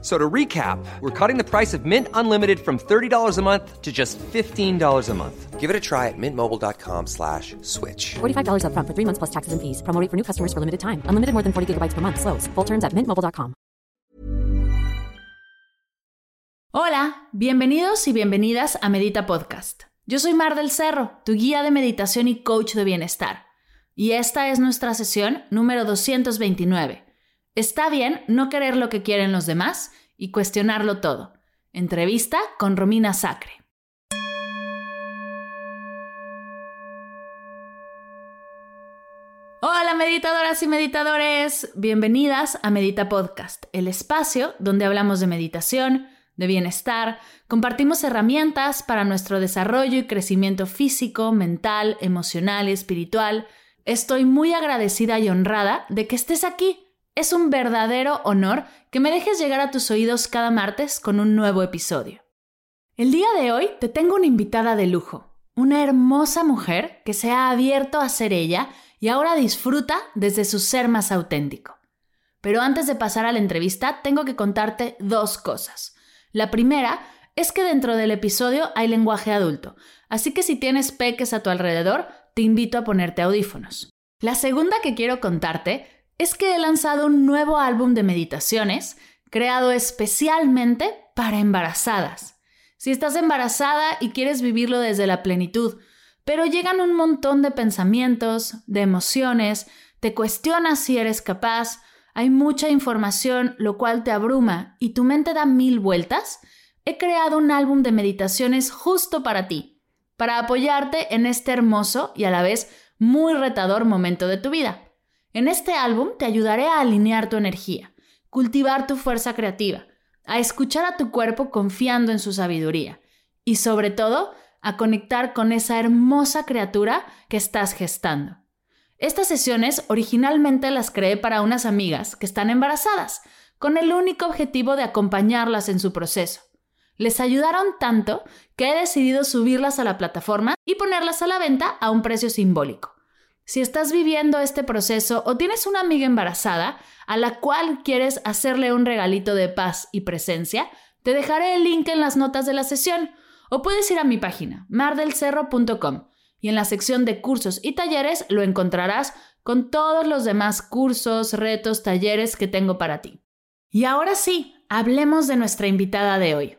So to recap, we're cutting the price of Mint Unlimited from $30 a month to just $15 a month. Give it a try at mintmobile.com slash switch. $45 upfront for three months plus taxes and fees. Promo rate for new customers for limited time. Unlimited more than 40 gigabytes per month. Slows. Full terms at mintmobile.com. Hola, bienvenidos y bienvenidas a Medita Podcast. Yo soy Mar del Cerro, tu guía de meditación y coach de bienestar. Y esta es nuestra sesión número 229 Está bien no querer lo que quieren los demás y cuestionarlo todo. Entrevista con Romina Sacre. Hola meditadoras y meditadores, bienvenidas a Medita Podcast, el espacio donde hablamos de meditación, de bienestar, compartimos herramientas para nuestro desarrollo y crecimiento físico, mental, emocional y espiritual. Estoy muy agradecida y honrada de que estés aquí es un verdadero honor que me dejes llegar a tus oídos cada martes con un nuevo episodio. El día de hoy te tengo una invitada de lujo, una hermosa mujer que se ha abierto a ser ella y ahora disfruta desde su ser más auténtico. Pero antes de pasar a la entrevista, tengo que contarte dos cosas. La primera es que dentro del episodio hay lenguaje adulto, así que si tienes peques a tu alrededor, te invito a ponerte audífonos. La segunda que quiero contarte es que he lanzado un nuevo álbum de meditaciones creado especialmente para embarazadas. Si estás embarazada y quieres vivirlo desde la plenitud, pero llegan un montón de pensamientos, de emociones, te cuestionas si eres capaz, hay mucha información, lo cual te abruma y tu mente da mil vueltas, he creado un álbum de meditaciones justo para ti, para apoyarte en este hermoso y a la vez muy retador momento de tu vida. En este álbum te ayudaré a alinear tu energía, cultivar tu fuerza creativa, a escuchar a tu cuerpo confiando en su sabiduría y sobre todo a conectar con esa hermosa criatura que estás gestando. Estas sesiones originalmente las creé para unas amigas que están embarazadas, con el único objetivo de acompañarlas en su proceso. Les ayudaron tanto que he decidido subirlas a la plataforma y ponerlas a la venta a un precio simbólico. Si estás viviendo este proceso o tienes una amiga embarazada a la cual quieres hacerle un regalito de paz y presencia, te dejaré el link en las notas de la sesión o puedes ir a mi página mardelcerro.com y en la sección de cursos y talleres lo encontrarás con todos los demás cursos, retos, talleres que tengo para ti. Y ahora sí, hablemos de nuestra invitada de hoy.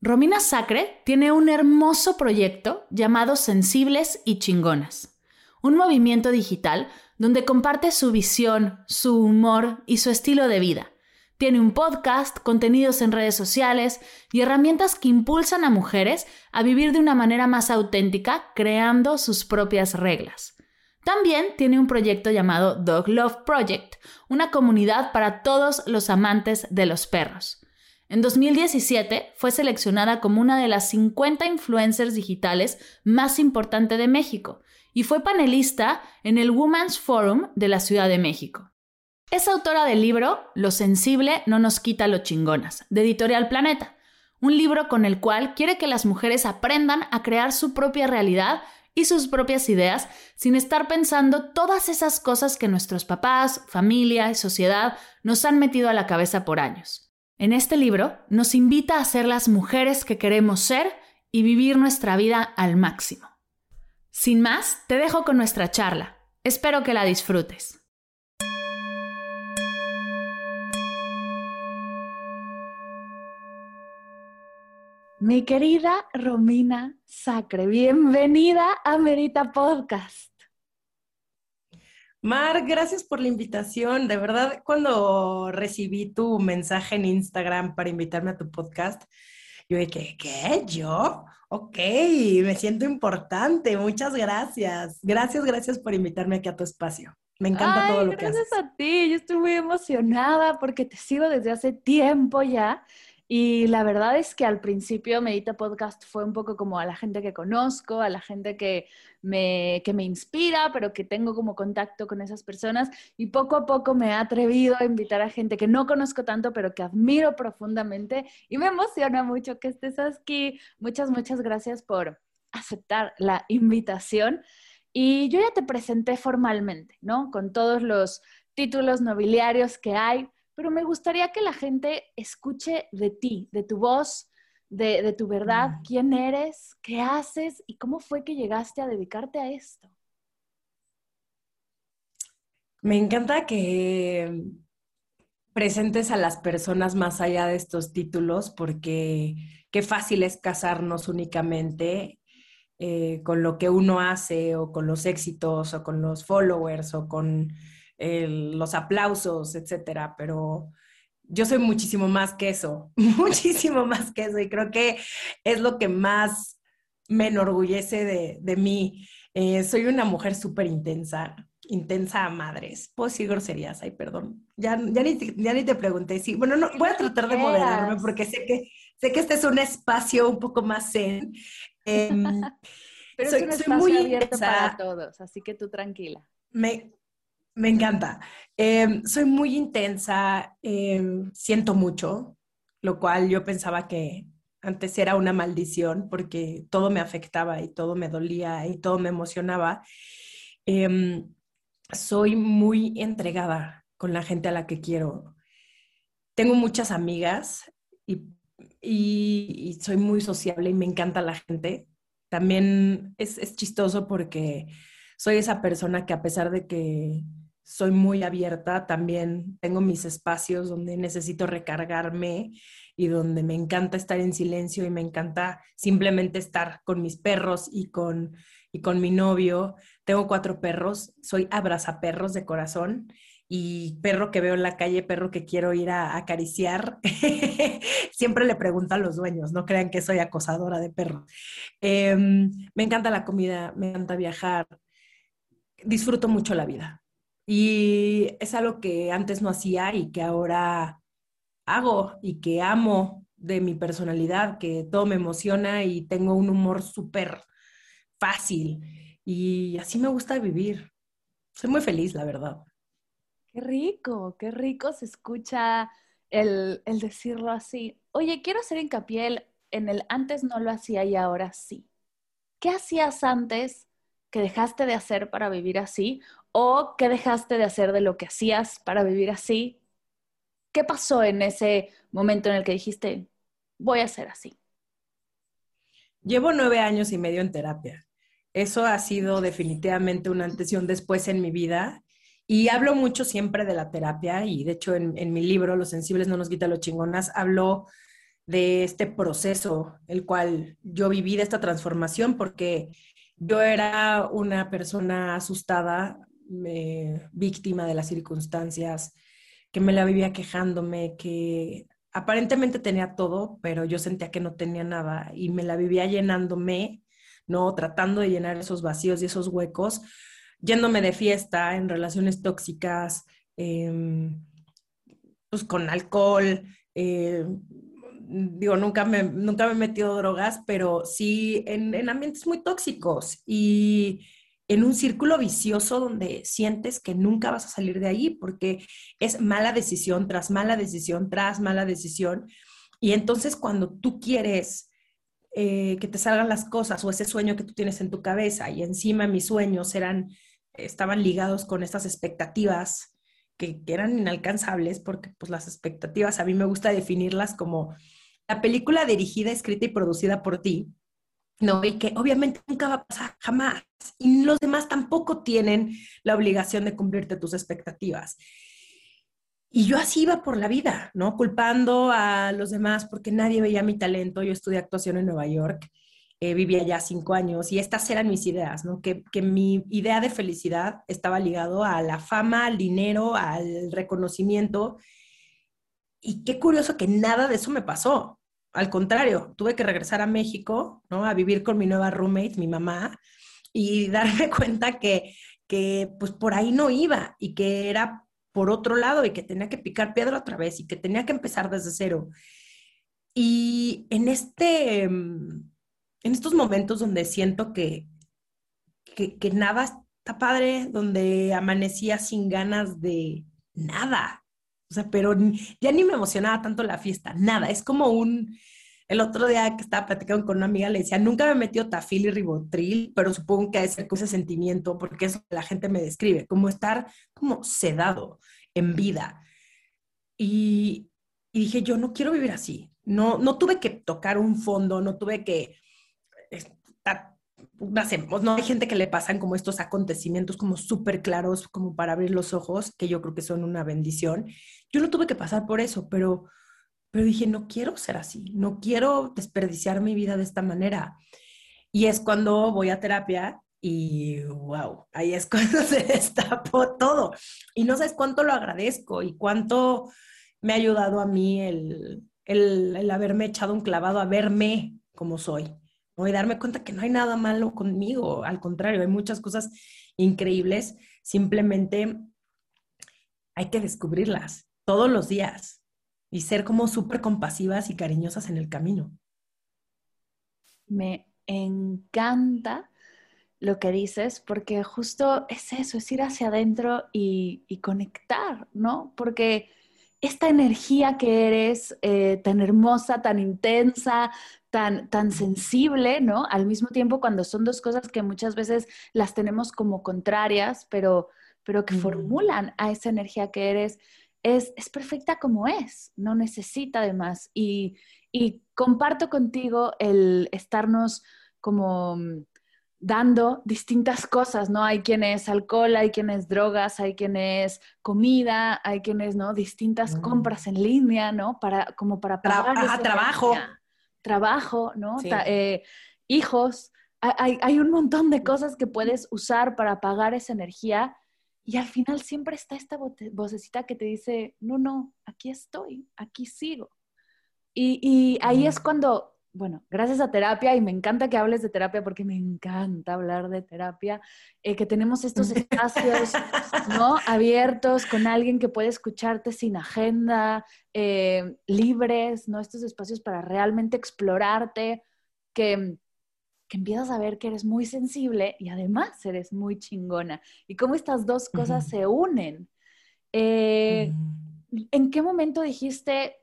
Romina Sacre tiene un hermoso proyecto llamado Sensibles y Chingonas un movimiento digital donde comparte su visión, su humor y su estilo de vida. Tiene un podcast, contenidos en redes sociales y herramientas que impulsan a mujeres a vivir de una manera más auténtica, creando sus propias reglas. También tiene un proyecto llamado Dog Love Project, una comunidad para todos los amantes de los perros. En 2017 fue seleccionada como una de las 50 influencers digitales más importantes de México y fue panelista en el Women's Forum de la Ciudad de México. Es autora del libro Lo sensible no nos quita lo chingonas, de Editorial Planeta, un libro con el cual quiere que las mujeres aprendan a crear su propia realidad y sus propias ideas sin estar pensando todas esas cosas que nuestros papás, familia y sociedad nos han metido a la cabeza por años. En este libro nos invita a ser las mujeres que queremos ser y vivir nuestra vida al máximo. Sin más, te dejo con nuestra charla. Espero que la disfrutes. Mi querida Romina Sacre, bienvenida a Merita Podcast. Mar, gracias por la invitación. De verdad, cuando recibí tu mensaje en Instagram para invitarme a tu podcast, yo dije, ¿qué? ¿Yo? Ok, me siento importante. Muchas gracias. Gracias, gracias por invitarme aquí a tu espacio. Me encanta todo lo que haces. Gracias a ti. Yo estoy muy emocionada porque te sigo desde hace tiempo ya Y la verdad es que al principio Medita Podcast fue un poco como a la gente que conozco, a la gente que me, que me inspira, pero que tengo como contacto con esas personas. Y poco a poco me he atrevido a invitar a gente que no conozco tanto, pero que admiro profundamente. Y me emociona mucho que estés aquí. Muchas, muchas gracias por aceptar la invitación. Y yo ya te presenté formalmente, ¿no? Con todos los títulos nobiliarios que hay pero me gustaría que la gente escuche de ti, de tu voz, de, tu verdad, mm. quién eres, qué haces y cómo fue que llegaste a dedicarte a esto. Me encanta que presentes a las personas más allá de estos títulos porque qué fácil es casarnos únicamente eh, con lo que uno hace o con los éxitos o con los followers o con los aplausos, etcétera, pero yo soy muchísimo más que eso, muchísimo más que eso y creo que es lo que más me enorgullece de, de mí. Eh, soy una mujer súper intensa, intensa a madres. Puedo decir groserías, ay, perdón. Ya, ya, ni, ya ni te pregunté. Sí, bueno, no, voy a tratar de moderarme porque sé que, sé que este es un espacio un poco más zen. Em, Pero soy, es un espacio muy abierto para todos, así que tú tranquila. Me, me encanta. Em, soy muy intensa, em, siento mucho, lo cual yo pensaba que antes era una maldición porque todo me afectaba y todo me dolía y todo me emocionaba. Em, soy muy entregada con la gente a la que quiero. Tengo muchas amigas y, soy muy sociable y me encanta la gente. También es chistoso porque soy esa persona que a pesar de que soy muy abierta, también tengo mis espacios donde necesito recargarme y donde me encanta estar en silencio y me encanta simplemente estar con mis perros y con, y con mi novio. Tengo cuatro perros, soy abrazaperros de corazón y perro que veo en la calle, perro que quiero ir a, acariciar, siempre le pregunto a los dueños, no crean que soy acosadora de perros. Em, me encanta la comida, me encanta viajar, disfruto mucho la vida. Y es algo que antes no hacía y que ahora hago y que amo de mi personalidad, que todo me emociona y tengo un humor súper fácil. Y así me gusta vivir. Soy muy feliz, la verdad. Qué rico, qué rico se escucha el, el decirlo así. Oye, quiero hacer hincapié en el antes no lo hacía y ahora sí. ¿Qué hacías antes que dejaste de hacer para vivir así? ¿O qué dejaste de hacer de lo que hacías para vivir así? ¿Qué pasó en ese momento en el que dijiste, voy a ser así? Llevo nueve años y medio en terapia. Eso ha sido definitivamente una antes y un después en mi vida. Y hablo mucho siempre de la terapia y de hecho en, en mi libro, Los sensibles no nos quita los chingonas, hablo de este proceso, el cual yo viví de esta transformación porque yo era una persona asustada, víctima de las circunstancias, que me la vivía quejándome, que aparentemente tenía todo, pero yo sentía que no tenía nada y me la vivía llenándome, ¿no? Tratando de llenar esos vacíos y esos huecos, yéndome de fiesta en relaciones tóxicas, em, pues con alcohol, eh, digo, nunca me, nunca me he metido drogas, pero sí en, en ambientes muy tóxicos y en un círculo vicioso donde sientes que nunca vas a salir de ahí porque es mala decisión tras mala decisión tras mala decisión. Y entonces cuando tú quieres eh, que te salgan las cosas o ese sueño que tú tienes en tu cabeza y encima mis sueños eran, estaban ligados con estas expectativas que, que eran inalcanzables porque pues las expectativas a mí me gusta definirlas como la película dirigida, escrita y producida por ti, ¿no? Y que obviamente nunca va a pasar jamás. Y los demás tampoco tienen la obligación de cumplirte tus expectativas. Y yo así iba por la vida, ¿no? Culpando a los demás porque nadie veía mi talento. Yo estudié actuación en Nueva York, eh, vivía ya cinco años y estas eran mis ideas, ¿no? Que, que mi idea de felicidad estaba ligado a la fama, al dinero, al reconocimiento. Y qué curioso que nada de eso me pasó. Al contrario, tuve que regresar a México, ¿no? A vivir con mi nueva roommate, mi mamá, y darme cuenta que, que pues por ahí no iba y que era por otro lado y que tenía que picar piedra otra vez y que tenía que empezar desde cero. Y en, este, en estos momentos donde siento que, que, que nada está padre, donde amanecía sin ganas de nada, o sea, pero ya ni me emocionaba tanto la fiesta, nada, es como un, el otro día que estaba platicando con una amiga le decía, nunca me metió tafil y ribotril, pero supongo que hay ser ese sentimiento, porque eso la gente me describe, como estar como sedado en vida. Y, y dije, yo no quiero vivir así. No, no tuve que tocar un fondo, no tuve que no hay gente que le pasan como estos acontecimientos como súper claros, como para abrir los ojos, que yo creo que son una bendición. Yo no tuve que pasar por eso, pero pero dije, no quiero ser así, no quiero desperdiciar mi vida de esta manera. Y es cuando voy a terapia y wow, ahí es cuando se destapó todo. Y no sabes cuánto lo agradezco y cuánto me ha ayudado a mí el, el, haberme echado un clavado a verme como soy. Y darme cuenta que no hay nada malo conmigo, al contrario, hay muchas cosas increíbles, simplemente hay que descubrirlas todos los días y ser como súper compasivas y cariñosas en el camino. Me encanta lo que dices, porque justo es eso, es ir hacia adentro y, conectar, ¿no? Porque esta energía que eres eh, tan hermosa, tan intensa, tan, tan sensible, ¿no? Al mismo tiempo, cuando son dos cosas que muchas veces las tenemos como contrarias, pero, pero que formulan a esa energía que eres, es, perfecta como es, no necesita de más. Y, comparto contigo el estarnos como mm, dando distintas cosas, ¿no? Hay quienes alcohol, hay quienes drogas, hay quienes comida, hay quienes, ¿no? Distintas compras en línea, ¿no? Para, como para pagar. trabajo. Trabajo, ¿no? Eh, hijos. Hay, hay, un montón de cosas que puedes usar para pagar esa energía y al final siempre está esta vocecita que te dice, no, no, aquí estoy, aquí sigo. Y, ahí es cuando, bueno, gracias a terapia, y me encanta que hables de terapia porque me encanta hablar de terapia, eh, que tenemos estos espacios, ¿no? Abiertos con alguien que puede escucharte sin agenda, eh, libres, ¿no? Estos espacios para realmente explorarte, que que empiezas a ver que eres muy sensible y además eres muy chingona. Y cómo estas dos cosas se unen. Eh, ¿En qué momento dijiste,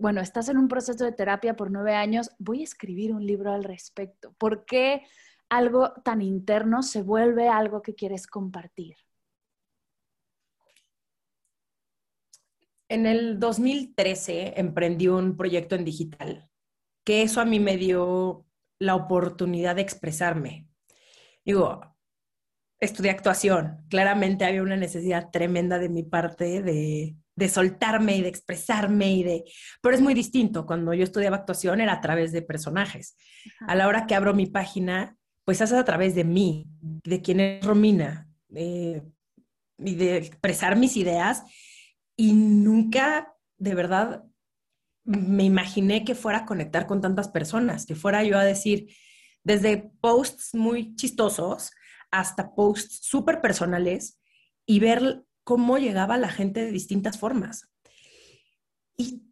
bueno, estás en un proceso de terapia por nueve años, voy a escribir un libro al respecto? ¿Por qué algo tan interno se vuelve algo que quieres compartir? En el 2013 emprendí un proyecto en digital, que eso a mí me dio la oportunidad de expresarme. Digo, estudié actuación. Claramente había una necesidad tremenda de mi parte de, soltarme y de expresarme y de... Pero es muy distinto. Cuando yo estudiaba actuación era a través de personajes. A la hora que abro mi página, pues hace a través de mí, de quién es Romina, y de expresar mis ideas. Y nunca, de verdad, me imaginé que fuera a conectar con tantas personas, que fuera yo a decir, desde posts muy chistosos hasta posts súper personales y ver cómo llegaba la gente de distintas formas. Y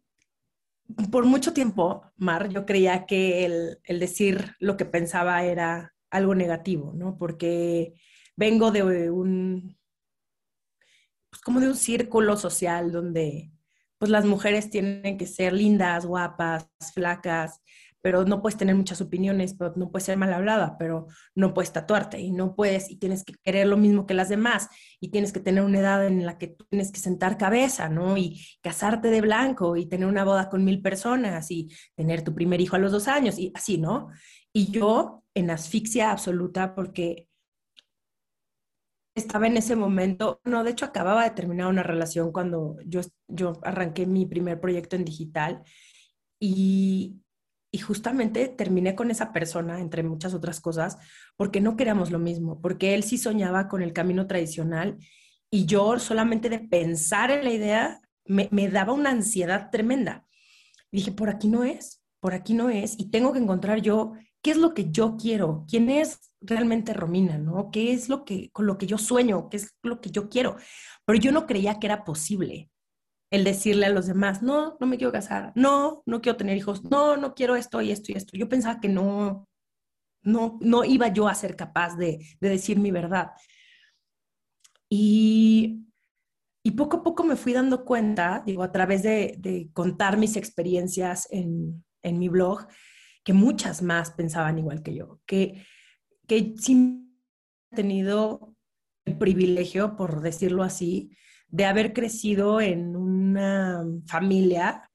por mucho tiempo, Mar, yo creía que el, el decir lo que pensaba era algo negativo, ¿no? Porque vengo de un, pues como de un círculo social donde pues las mujeres tienen que ser lindas, guapas, flacas, pero no puedes tener muchas opiniones, no puedes ser mal hablada, pero no puedes tatuarte y no puedes y tienes que querer lo mismo que las demás y tienes que tener una edad en la que tienes que sentar cabeza, ¿no? Y casarte de blanco y tener una boda con mil personas y tener tu primer hijo a los dos años y así, ¿no? Y yo en asfixia absoluta porque estaba en ese momento, no, de hecho acababa de terminar una relación cuando yo, yo arranqué mi primer proyecto en digital y, y justamente terminé con esa persona, entre muchas otras cosas, porque no queríamos lo mismo, porque él sí soñaba con el camino tradicional y yo solamente de pensar en la idea me, me daba una ansiedad tremenda. dije, por aquí no es, por aquí no es, y tengo que encontrar yo qué es lo que yo quiero, quién es realmente Romina, ¿no? ¿Qué es lo que, con lo que yo sueño? ¿Qué es lo que yo quiero? Pero yo no creía que era posible. El decirle a los demás, no, no me quiero casar, no, no quiero tener hijos, no, no quiero esto y esto y esto. Yo pensaba que no, no, no iba yo a ser capaz de, de decir mi verdad. Y, y, poco a poco me fui dando cuenta, digo, a través de, contar mis experiencias en, en, mi blog, que muchas más pensaban igual que yo, que, que sí he tenido el privilegio, por decirlo así, de haber crecido en una familia,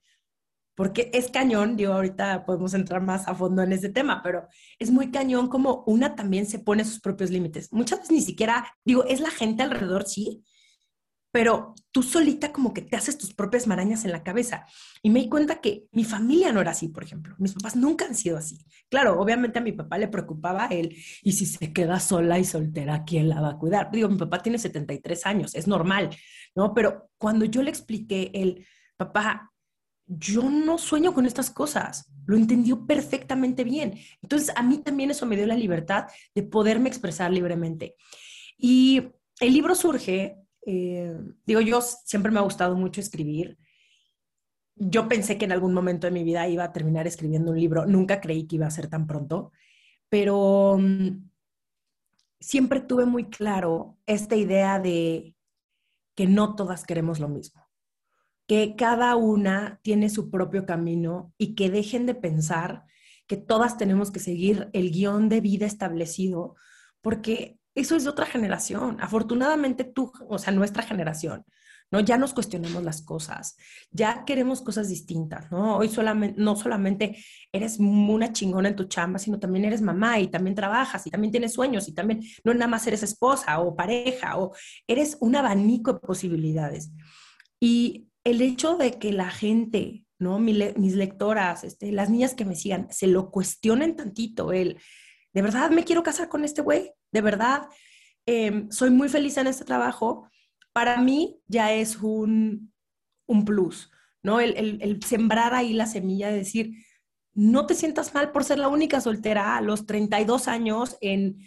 porque es cañón, digo, ahorita podemos entrar más a fondo en ese tema, pero es muy cañón como una también se pone sus propios límites. Muchas veces ni siquiera, digo, es la gente alrededor, sí, pero tú solita como que te haces tus propias marañas en la cabeza. Y me di cuenta que mi familia no era así, por ejemplo. Mis papás nunca han sido así. Claro, obviamente a mi papá le preocupaba él, y si se queda sola y soltera, ¿quién la va a cuidar? Digo, mi papá tiene 73 años, es normal, ¿no? Pero cuando yo le expliqué, el papá, yo no sueño con estas cosas, lo entendió perfectamente bien. Entonces, a mí también eso me dio la libertad de poderme expresar libremente. Y el libro surge eh, digo, yo siempre me ha gustado mucho escribir. Yo pensé que en algún momento de mi vida iba a terminar escribiendo un libro. Nunca creí que iba a ser tan pronto, pero um, siempre tuve muy claro esta idea de que no todas queremos lo mismo, que cada una tiene su propio camino y que dejen de pensar que todas tenemos que seguir el guion de vida establecido, porque eso es de otra generación. Afortunadamente tú, o sea, nuestra generación, ¿no? Ya nos cuestionamos las cosas, ya queremos cosas distintas, ¿no? Hoy solamente, no solamente eres una chingona en tu chamba, sino también eres mamá y también trabajas y también tienes sueños y también no nada más eres esposa o pareja o eres un abanico de posibilidades. Y el hecho de que la gente, ¿no? mis lectoras, este, las niñas que me sigan, se lo cuestionen tantito, el ¿de verdad me quiero casar con este güey? ¿De verdad em, soy muy feliz en este trabajo? Para mí ya es un, un plus, ¿no? El, sembrar ahí la semilla de decir, no te sientas mal por ser la única soltera a los 32 años en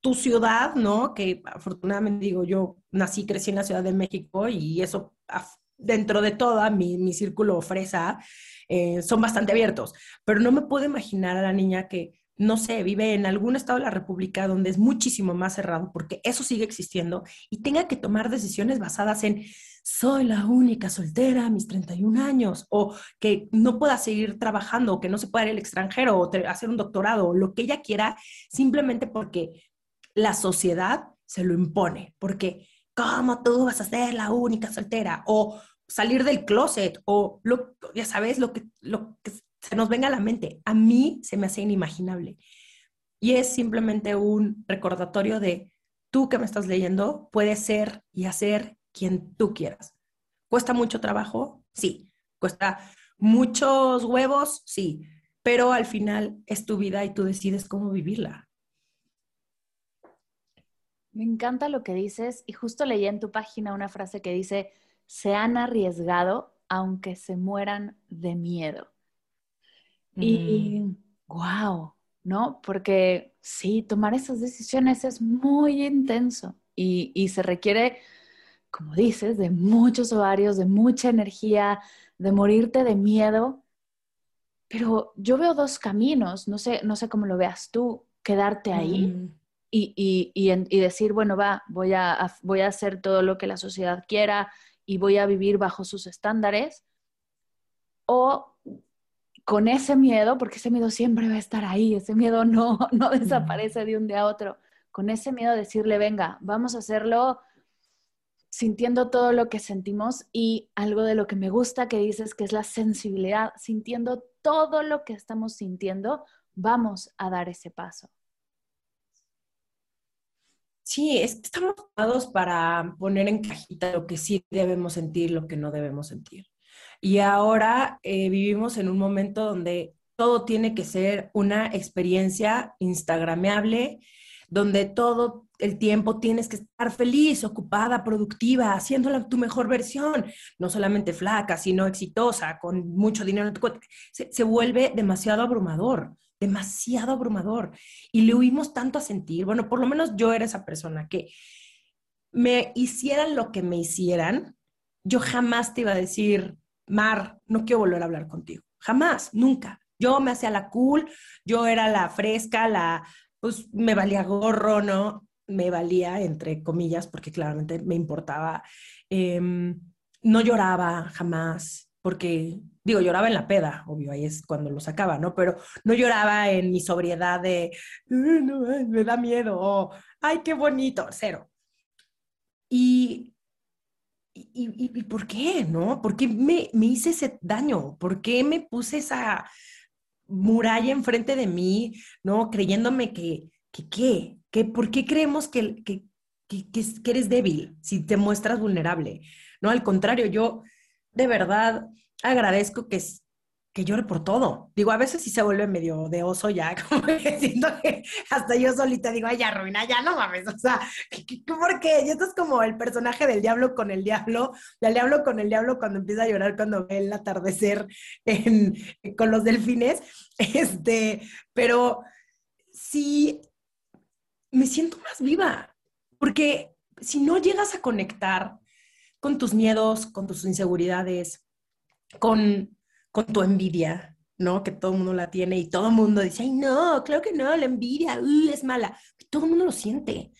tu ciudad, ¿no? Que afortunadamente digo, yo nací, crecí en la Ciudad de México y eso dentro de toda mi, mi círculo fresa eh, son bastante abiertos, pero no me puedo imaginar a la niña que no sé, vive en algún estado de la República donde es muchísimo más cerrado, porque eso sigue existiendo, y tenga que tomar decisiones basadas en soy la única soltera a mis 31 años, o que no pueda seguir trabajando, o que no se pueda ir al extranjero, o hacer un doctorado, o lo que ella quiera, simplemente porque la sociedad se lo impone, porque ¿cómo tú vas a ser la única soltera? O salir del closet, o lo, ya sabes, lo que, lo que se nos venga a la mente. A mí se me hace inimaginable. Y es simplemente un recordatorio de tú que me estás leyendo, puedes ser y hacer quien tú quieras. ¿Cuesta mucho trabajo? Sí. ¿Cuesta muchos huevos? Sí. Pero al final es tu vida y tú decides cómo vivirla. Me encanta lo que dices y justo leí en tu página una frase que dice, se han arriesgado aunque se mueran de miedo. Y wow, ¿no? Porque sí, tomar esas decisiones es muy intenso y, y se requiere, como dices, de muchos ovarios, de mucha energía, de morirte de miedo. Pero yo veo dos caminos, no sé, no sé cómo lo veas tú, quedarte ahí y, y, y, decir, bueno, va, voy a, voy a hacer todo lo que la sociedad quiera y voy a vivir bajo sus estándares, o con ese miedo, porque ese miedo siempre va a estar ahí, ese miedo no, no desaparece de un día a otro, con ese miedo decirle, venga, vamos a hacerlo sintiendo todo lo que sentimos y algo de lo que me gusta que dices que es la sensibilidad, sintiendo todo lo que estamos sintiendo, vamos a dar ese paso. Sí, estamos dados para poner en cajita lo que sí debemos sentir, lo que no debemos sentir. Y ahora eh, vivimos en un momento donde todo tiene que ser una experiencia instagrameable, donde todo el tiempo tienes que estar feliz, ocupada, productiva, haciendo tu mejor versión, no solamente flaca, sino exitosa, con mucho dinero en tu cuenta. Se, se vuelve demasiado abrumador, demasiado abrumador. Y le huimos tanto a sentir, bueno, por lo menos yo era esa persona que me hicieran lo que me hicieran, yo jamás te iba a decir, Mar, no quiero volver a hablar contigo. Jamás, nunca. Yo me hacía la cool, yo era la fresca, la, pues me valía gorro, ¿no? Me valía, entre comillas, porque claramente me importaba. Em, no lloraba jamás, porque, digo, lloraba en la peda, obvio, ahí es cuando lo sacaba, ¿no? Pero no lloraba en mi sobriedad de, me da miedo, o, ay, qué bonito, cero. Y, y, por qué, no? ¿Por qué me, me hice ese daño? ¿Por qué me puse esa muralla enfrente de mí, ¿no? Creyéndome que, que ¿qué? ¿Qué? ¿Por qué creemos que, que, que, que eres débil si te muestras vulnerable? No, al contrario, yo de verdad agradezco que, que llore por todo. Digo, a veces sí se vuelve medio de oso ya, como que siento que hasta yo solita digo, ay, ya, Ruina, ya no mames, o sea, ¿por qué? Y esto es como el personaje del diablo con el diablo, del diablo con el diablo cuando empieza a llorar cuando ve el atardecer con los delfines, este, pero sí, me siento más viva, porque si no llegas a conectar con tus miedos, con tus inseguridades, con, con tu envidia, ¿no? Que todo el mundo la tiene y todo el mundo dice, ay, no, claro que no, la envidia uh, es mala. Todo el mundo lo siente.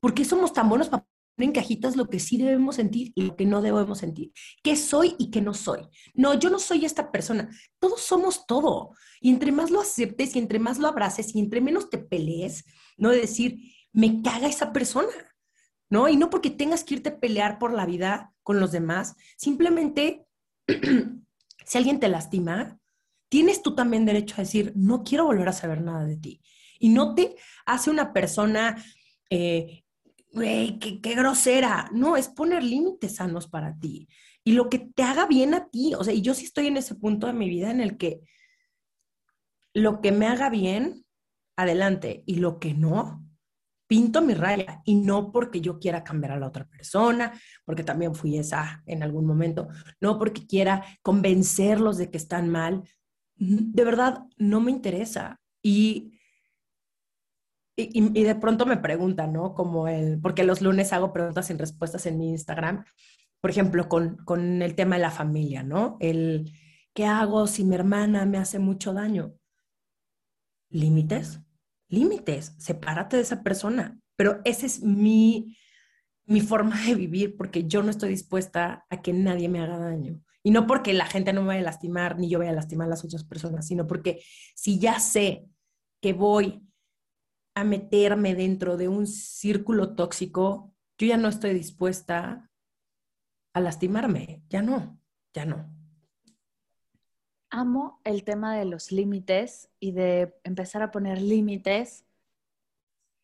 ¿Por qué somos tan buenos para poner en cajitas lo que sí debemos sentir y lo que no debemos sentir? ¿Qué soy y qué no soy? No, yo no soy esta persona. Todos somos todo. Y entre más lo aceptes y entre más lo abraces y entre menos te pelees, no de decir, me caga esa persona. ¿no? Y no porque tengas que irte a pelear por la vida con los demás, simplemente si alguien te lastima, tienes tú también derecho a decir, no quiero volver a saber nada de ti. Y no te hace una persona, eh, qué, qué grosera. No, es poner límites sanos para ti. Y lo que te haga bien a ti. O sea, y yo sí estoy en ese punto de mi vida en el que lo que me haga bien, adelante. Y lo que no, pinto mi raya y no porque yo quiera cambiar a la otra persona, porque también fui esa en algún momento, no porque quiera convencerlos de que están mal. De verdad, no me interesa. Y, y, de pronto me preguntan, ¿no? Como el, porque los lunes hago preguntas sin respuestas en mi Instagram, por ejemplo, con, con el tema de la familia, ¿no? El, ¿qué hago si mi hermana me hace mucho daño? ¿Límites? Límites, sepárate de esa persona. Pero esa es mi, mi forma de vivir porque yo no estoy dispuesta a que nadie me haga daño. Y no porque la gente no me vaya a lastimar ni yo vaya a lastimar a las otras personas, sino porque si ya sé que voy a meterme dentro de un círculo tóxico, yo ya no estoy dispuesta a lastimarme. Ya no, ya no amo el tema de los límites y de empezar a poner límites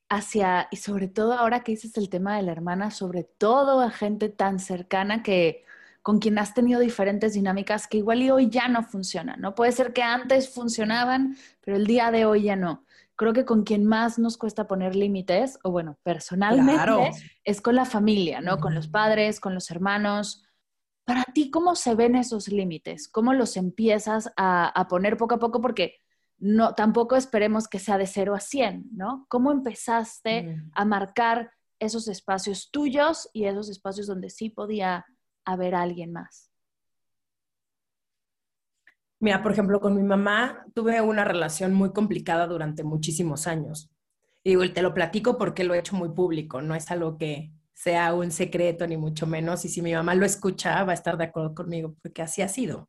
hacia, y sobre todo ahora que dices el tema de la hermana, sobre todo a gente tan cercana que con quien has tenido diferentes dinámicas que igual y hoy ya no funcionan, ¿no? Puede ser que antes funcionaban, pero el día de hoy ya no. Creo que con quien más nos cuesta poner límites, o bueno, personalmente, es con la familia, ¿no? Con los padres, con los hermanos, para ti, ¿cómo se ven esos límites? ¿Cómo los empiezas a, poner poco a poco? Porque no, tampoco esperemos que sea de 0 a 100, ¿no? ¿Cómo empezaste mm. a marcar esos espacios tuyos y esos espacios donde sí podía haber alguien más? Mira, por ejemplo, con mi mamá tuve una relación muy complicada durante muchísimos años. Y digo, te lo platico porque lo he hecho muy público, no es algo que, sea un secreto, ni mucho menos. Y si mi mamá lo escucha, va a estar de acuerdo conmigo, porque así ha sido.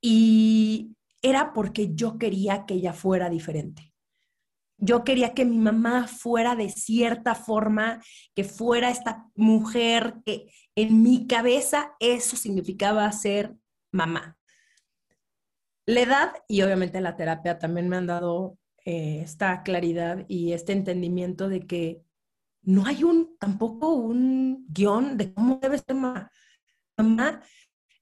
Y era porque yo quería que ella fuera diferente. Yo quería que mi mamá fuera de cierta forma, que fuera esta mujer que en mi cabeza eso significaba ser mamá. La edad y obviamente la terapia también me han dado eh, esta claridad y este entendimiento de que no hay un, tampoco un guion de cómo debe ser mamá. Mamá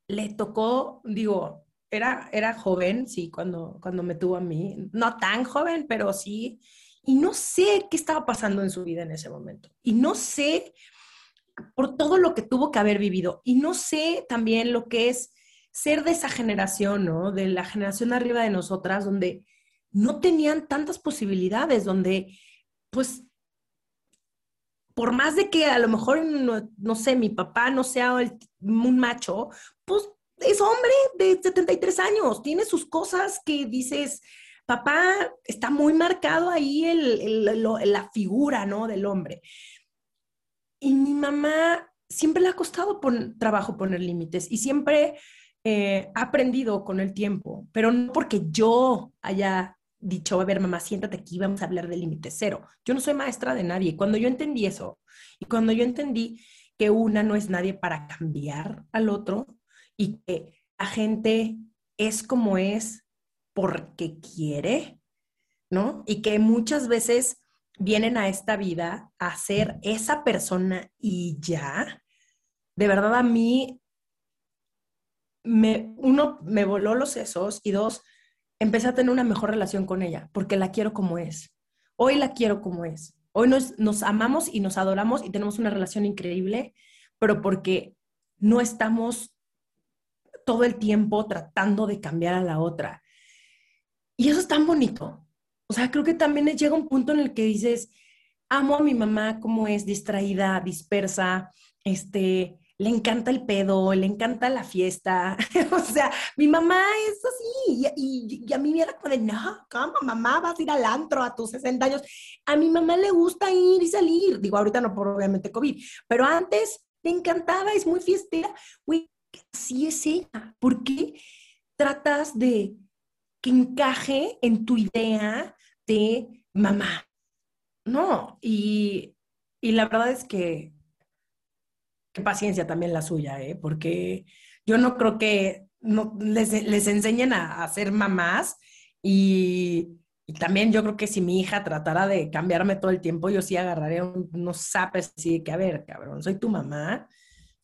le tocó, digo, era, era joven, sí, cuando, cuando me tuvo a mí, no tan joven, pero sí, y no sé qué estaba pasando en su vida en ese momento. Y no sé por todo lo que tuvo que haber vivido. Y no sé también lo que es ser de esa generación, ¿no? De la generación arriba de nosotras, donde no tenían tantas posibilidades, donde pues por más de que a lo mejor, no, sé, mi papá no sea un macho, pues es hombre de 73 años, tiene sus cosas que dices, papá, está muy marcado ahí la figura, ¿no? Del hombre. Y mi mamá siempre le ha costado trabajo poner límites y siempre eh, ha aprendido con el tiempo, pero no porque yo haya dicho, a ver, mamá, siéntate aquí, vamos a hablar de límites cero. Yo no soy maestra de nadie. Cuando yo entendí eso y cuando yo entendí que una no es nadie para cambiar al otro y que la gente es como es porque quiere, ¿no? Y que muchas veces vienen a esta vida a ser esa persona y ya. De verdad a mí, me, uno, me voló los sesos y dos, empecé a tener una mejor relación con ella porque la quiero como es. Hoy la quiero como es. Hoy nos, nos amamos y nos adoramos y tenemos una relación increíble, pero porque no estamos todo el tiempo tratando de cambiar a la otra. Y eso es tan bonito. O sea, creo que también llega un punto en el que dices, amo a mi mamá como es distraída, dispersa, este, le encanta el pedo, le encanta la fiesta. o sea, mi mamá es así. Y, a mí me era como de, no, ¿cómo mamá vas a ir al antro a tus 60 años? A mi mamá le gusta ir y salir. Digo, ahorita no por obviamente COVID, pero antes le encantaba, es muy fiestera. Güey, así es ella. ¿Por qué tratas de que encaje en tu idea de mamá. No, y, la verdad es que, qué paciencia también la suya, ¿eh? porque yo no creo que no, les, enseñen a, ser mamás y, también yo creo que si mi hija tratara de cambiarme todo el tiempo, yo sí agarraría unos zapes así que, a ver, cabrón, soy tu mamá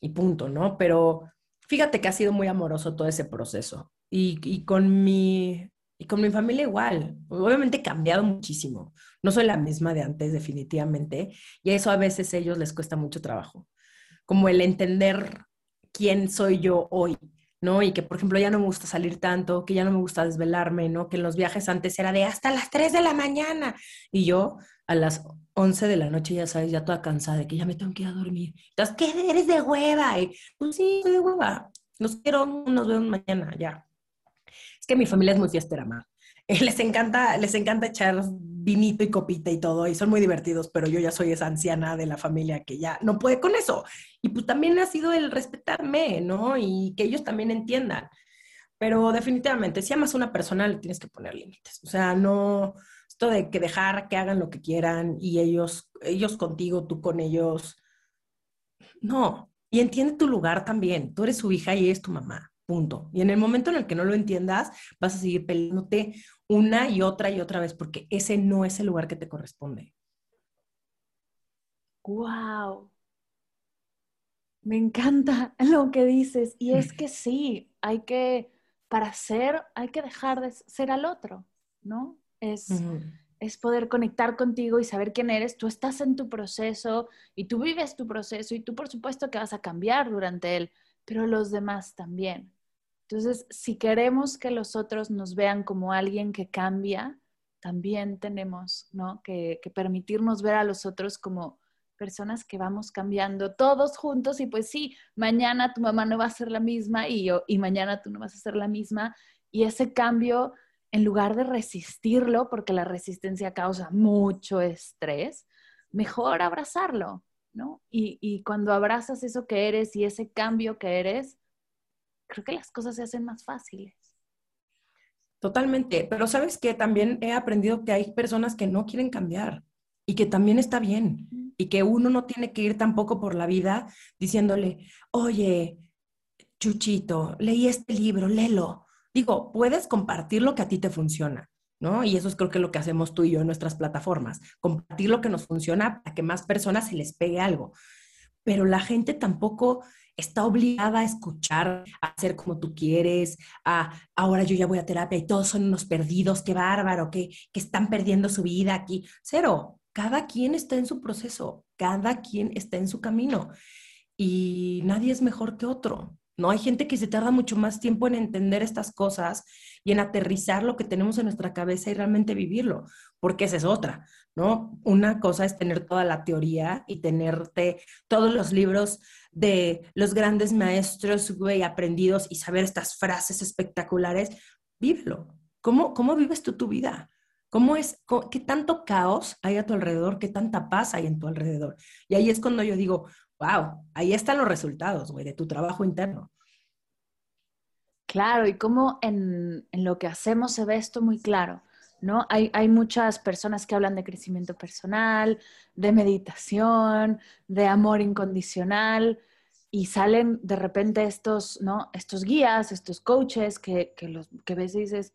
y punto, ¿no? Pero fíjate que ha sido muy amoroso todo ese proceso. Y, y con mi y con mi familia igual. Obviamente he cambiado muchísimo. No soy la misma de antes, definitivamente. Y eso a veces a ellos les cuesta mucho trabajo. Como el entender quién soy yo hoy, ¿no? Y que, por ejemplo, ya no me gusta salir tanto, que ya no me gusta desvelarme, ¿no? Que en los viajes antes era de hasta las 3 de la mañana. Y yo a las 11 de la noche, ya sabes, ya toda cansada de que ya me tengo que ir a dormir. Entonces, ¿qué eres de hueva? Y, pues sí, soy de hueva. Los quiero, nos vemos mañana, ya que mi familia es muy fiestera, ma. les encanta, les encanta echar vinito y copita y todo, y son muy divertidos, pero yo ya soy esa anciana de la familia que ya no puede con eso. Y pues también ha sido el respetarme, ¿no? Y que ellos también entiendan. Pero definitivamente, si amas a una persona, le tienes que poner límites. O sea, no, esto de que dejar que hagan lo que quieran y ellos, ellos contigo, tú con ellos. No. Y entiende tu lugar también. Tú eres su hija y es tu mamá. Punto. Y en el momento en el que no lo entiendas, vas a seguir peleándote una y otra y otra vez, porque ese no es el lugar que te corresponde. ¡Wow! Me encanta lo que dices. Y es que sí, hay que, para ser, hay que dejar de ser al otro, ¿no? Es, es poder conectar contigo y saber quién eres. Tú estás en tu proceso y tú vives tu proceso y tú por supuesto que vas a cambiar durante él, pero los demás también. Entonces, si queremos que los otros nos vean como alguien que cambia, también tenemos que, permitirnos ver a los otros como personas que vamos cambiando todos juntos y pues sí, mañana tu mamá no va a ser la misma y yo y mañana tú no vas a ser la misma y ese cambio en lugar de resistirlo porque la resistencia causa mucho estrés, mejor abrazarlo, ¿no? Y cuando abrazas eso que eres y ese cambio que eres, creo que las cosas se hacen más fáciles. Totalmente, pero sabes que también he aprendido que hay personas que no quieren cambiar y que también está bien y que uno no tiene que ir tampoco por la vida diciéndole, oye, Chuchito, leí este libro, léelo. Digo, puedes compartir lo que a ti te funciona, ¿no? Y eso es creo que lo que hacemos tú y yo en nuestras plataformas, compartir lo que nos funciona para que más personas se les pegue algo. Pero la gente tampoco está obligada a escuchar, a hacer como tú quieres, a ahora yo ya voy a terapia y todos son unos perdidos, qué bárbaro, que, que están perdiendo su vida aquí. Cero, cada quien está en su proceso, cada quien está en su camino y nadie es mejor que otro. ¿No? Hay gente que se tarda mucho más tiempo en entender estas cosas y en aterrizar lo que tenemos en nuestra cabeza y realmente vivirlo, porque esa es otra, ¿no? Una cosa es tener toda la teoría y tenerte todos los libros de los grandes maestros, güey, aprendidos y saber estas frases espectaculares, vívelo. ¿Cómo, cómo vives tú tu vida? ¿Cómo es, qué tanto caos hay a tu alrededor, qué tanta paz hay en tu alrededor? Y ahí es cuando yo digo, wow, ahí están los resultados, güey, de tu trabajo interno. Claro, y cómo en, lo que hacemos se ve esto muy claro, ¿no? Hay, hay, muchas personas que hablan de crecimiento personal, de meditación, de amor incondicional, y salen de repente estos, ¿no? Estos guías, estos coaches que, que, los, que dices,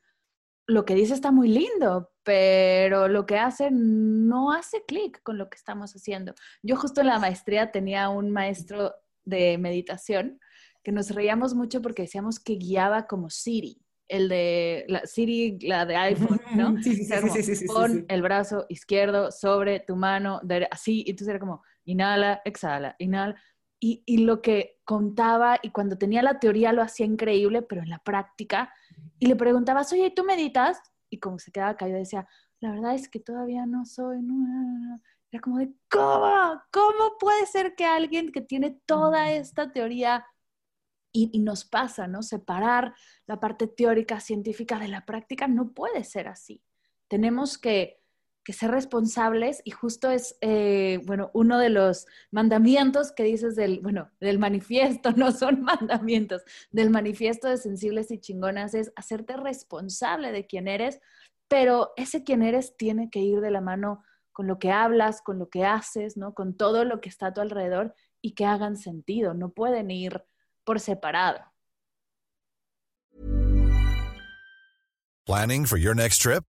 lo que dice está muy lindo, pero lo que hace no hace clic con lo que estamos haciendo. Yo justo en la maestría tenía un maestro de meditación que nos reíamos mucho porque decíamos que guiaba como Siri, el de la Siri, la de iPhone, ¿no? Sí, sí, sí, sí, sí, Pon el brazo izquierdo sobre tu mano, así, y entonces era como, inhala, exhala, inhala. Y, y lo que contaba, y cuando tenía la teoría lo hacía increíble, pero en la práctica, y le preguntabas, oye, ¿tú meditas? Y como se quedaba caído, decía, la verdad es que todavía no soy, Era como de, ¿cómo? ¿Cómo puede ser que alguien que tiene toda esta teoría y, nos pasa, ¿no? Separar la parte teórica, científica de la práctica no puede ser así. Tenemos que, ser responsables y justo es, eh, bueno, uno de los mandamientos que dices del, bueno, del manifiesto, no son mandamientos, del manifiesto de sensibles y chingonas es hacerte responsable de quién eres, pero ese quién eres tiene que ir de la mano con lo que hablas, con lo que haces, ¿no? Con todo lo que está a tu alrededor y que hagan sentido, no pueden ir por separado. Planning for your next trip?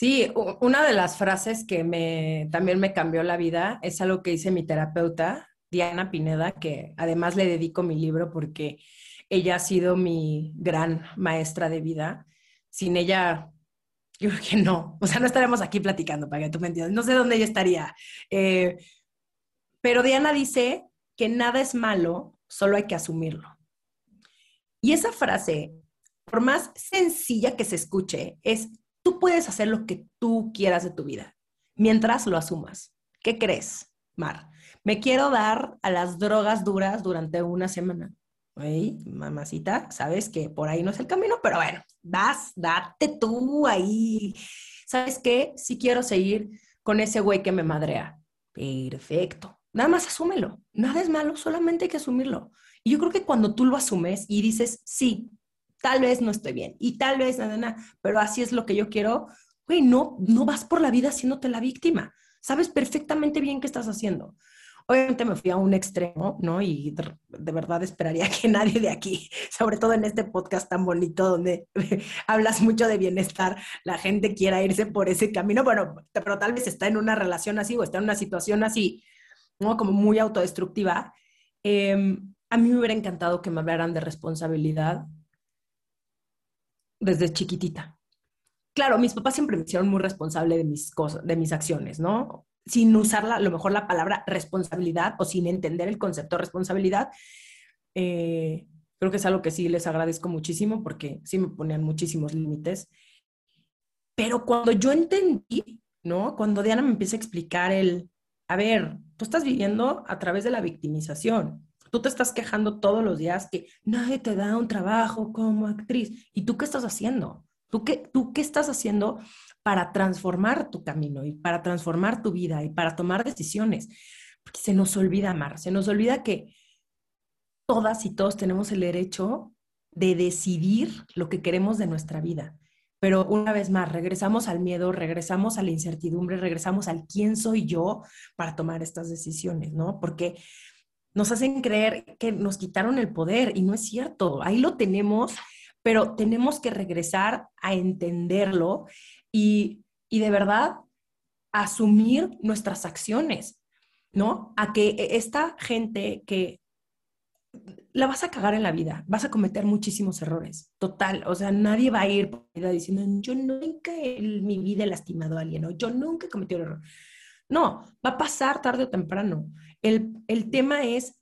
Sí, una de las frases que me, también me cambió la vida es algo que dice mi terapeuta, Diana Pineda, que además le dedico mi libro porque ella ha sido mi gran maestra de vida. Sin ella yo creo que no. O sea, no estaremos aquí platicando para que tú me entiendas. No sé dónde ella estaría. Eh, pero Diana dice que nada es malo, solo hay que asumirlo. Y esa frase, por más sencilla que se escuche, es, tú puedes hacer lo que tú quieras de tu vida, mientras lo asumas. ¿Qué crees, Mar? Me quiero dar a las drogas duras durante una semana. Ay, mamacita, sabes que por ahí no es el camino, pero bueno, vas, date tú ahí. ¿Sabes qué? Si quiero seguir con ese güey que me madrea. Perfecto. Nada más asúmelo. Nada es malo, solamente hay que asumirlo. Y yo creo que cuando tú lo asumes y dices, sí, tal vez no estoy bien y tal vez nada, nada, pero así es lo que yo quiero, güey, no, no vas por la vida haciéndote la víctima. Sabes perfectamente bien qué estás haciendo. Obviamente me fui a un extremo, ¿no? Y de, verdad esperaría que nadie de aquí, sobre todo en este podcast tan bonito donde hablas mucho de bienestar, la gente quiera irse por ese camino, bueno, pero tal vez está en una relación así o está en una situación así, ¿no? Como muy autodestructiva. Em, a mí me hubiera encantado que me hablaran de responsabilidad desde chiquitita. Claro, mis papás siempre me hicieron muy responsable de mis cosas, de mis acciones, ¿no? sin usar a lo mejor la palabra responsabilidad o sin entender el concepto de responsabilidad. Eh, creo que es algo que sí les agradezco muchísimo porque sí me ponían muchísimos límites. Pero cuando yo entendí, ¿no? Cuando Diana me empieza a explicar el, a ver, tú estás viviendo a través de la victimización. Tú te estás quejando todos los días que nadie te da un trabajo como actriz. ¿Y tú qué estás haciendo? ¿Tú qué, tú qué estás haciendo para transformar tu camino y para transformar tu vida y para tomar decisiones. Se nos olvida amar, se nos olvida que todas y todos tenemos el derecho de decidir lo que queremos de nuestra vida. Pero una vez más, regresamos al miedo, regresamos a la incertidumbre, regresamos al quién soy yo para tomar estas decisiones, ¿no? Porque nos hacen creer que nos quitaron el poder y no es cierto, ahí lo tenemos, pero tenemos que regresar a entenderlo y, y de verdad asumir nuestras acciones, ¿no? A que esta gente que la vas a cagar en la vida, vas a cometer muchísimos errores, total, o sea, nadie va a ir diciendo, yo nunca en mi vida he lastimado a alguien, o yo nunca he cometido un error. No, va a pasar tarde o temprano. El, el tema es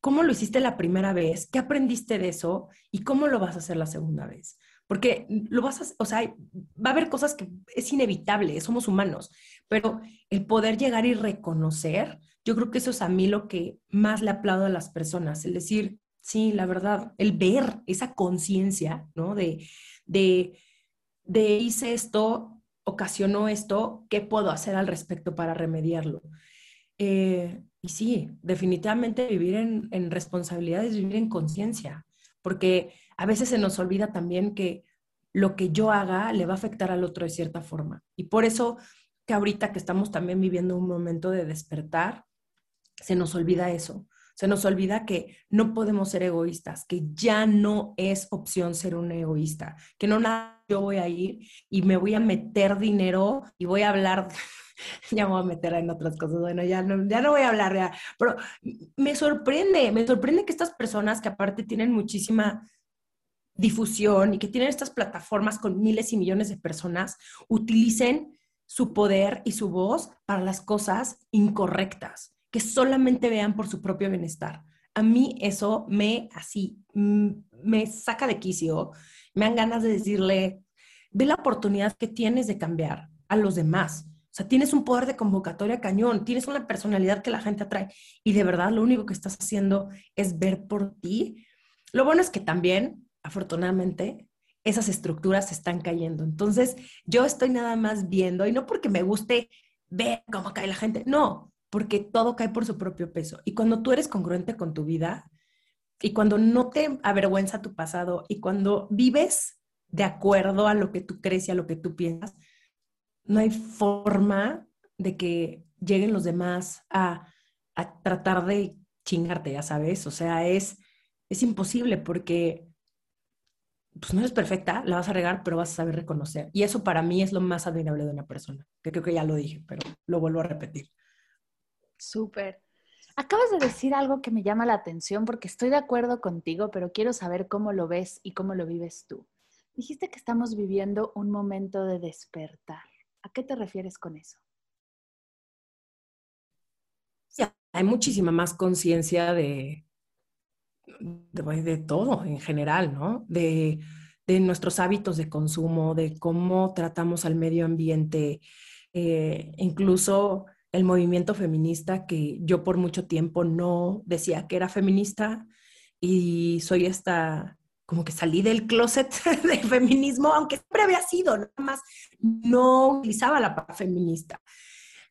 cómo lo hiciste la primera vez, qué aprendiste de eso y cómo lo vas a hacer la segunda vez. Porque lo vas a, o sea, va a haber cosas que es inevitable, somos humanos, pero el poder llegar y reconocer, yo creo que eso es a mí lo que más le aplaudo a las personas, el decir, sí, la verdad, el ver esa conciencia, ¿no? De, de, de hice esto, ocasionó esto, ¿qué puedo hacer al respecto para remediarlo? Eh, y sí, definitivamente vivir en, en responsabilidad es vivir en conciencia, porque a veces se nos olvida también que lo que yo haga le va a afectar al otro de cierta forma. Y por eso que ahorita que estamos también viviendo un momento de despertar, se nos olvida eso. Se nos olvida que no podemos ser egoístas, que ya no es opción ser un egoísta, que no nada yo voy a ir y me voy a meter dinero y voy a hablar, ya me voy a meter en otras cosas, bueno, ya no, ya no voy a hablar, ya, pero me sorprende, me sorprende que estas personas que aparte tienen muchísima difusión y que tienen estas plataformas con miles y millones de personas, utilicen su poder y su voz para las cosas incorrectas que solamente vean por su propio bienestar. A mí eso me así, me saca de quicio, me dan ganas de decirle, ve la oportunidad que tienes de cambiar a los demás. O sea, tienes un poder de convocatoria cañón, tienes una personalidad que la gente atrae y de verdad lo único que estás haciendo es ver por ti. Lo bueno es que también, afortunadamente, esas estructuras se están cayendo. Entonces, yo estoy nada más viendo, y no porque me guste ver cómo cae la gente, no, porque todo cae por su propio peso. Y cuando tú eres congruente con tu vida y cuando no te avergüenza tu pasado y cuando vives de acuerdo a lo que tú crees y a lo que tú piensas, no hay forma de que lleguen los demás a, tratar de chingarte, ya sabes. O sea, es, es imposible porque pues no eres perfecta, la vas a regar, pero vas a saber reconocer. Y eso para mí es lo más admirable de una persona, que creo que ya lo dije, pero lo vuelvo a repetir. Súper. Acabas de decir algo que me llama la atención porque estoy de acuerdo contigo, pero quiero saber cómo lo ves y cómo lo vives tú. Dijiste que estamos viviendo un momento de despertar. ¿A qué te refieres con eso? Sí, hay muchísima más conciencia de, de, todo en general, ¿no? De, de, nuestros hábitos de consumo, de cómo tratamos al medio ambiente, eh, incluso el movimiento feminista que yo por mucho tiempo no decía que era feminista y soy esta, como que salí del closet de feminismo, aunque siempre había sido, nada más no utilizaba la palabra feminista.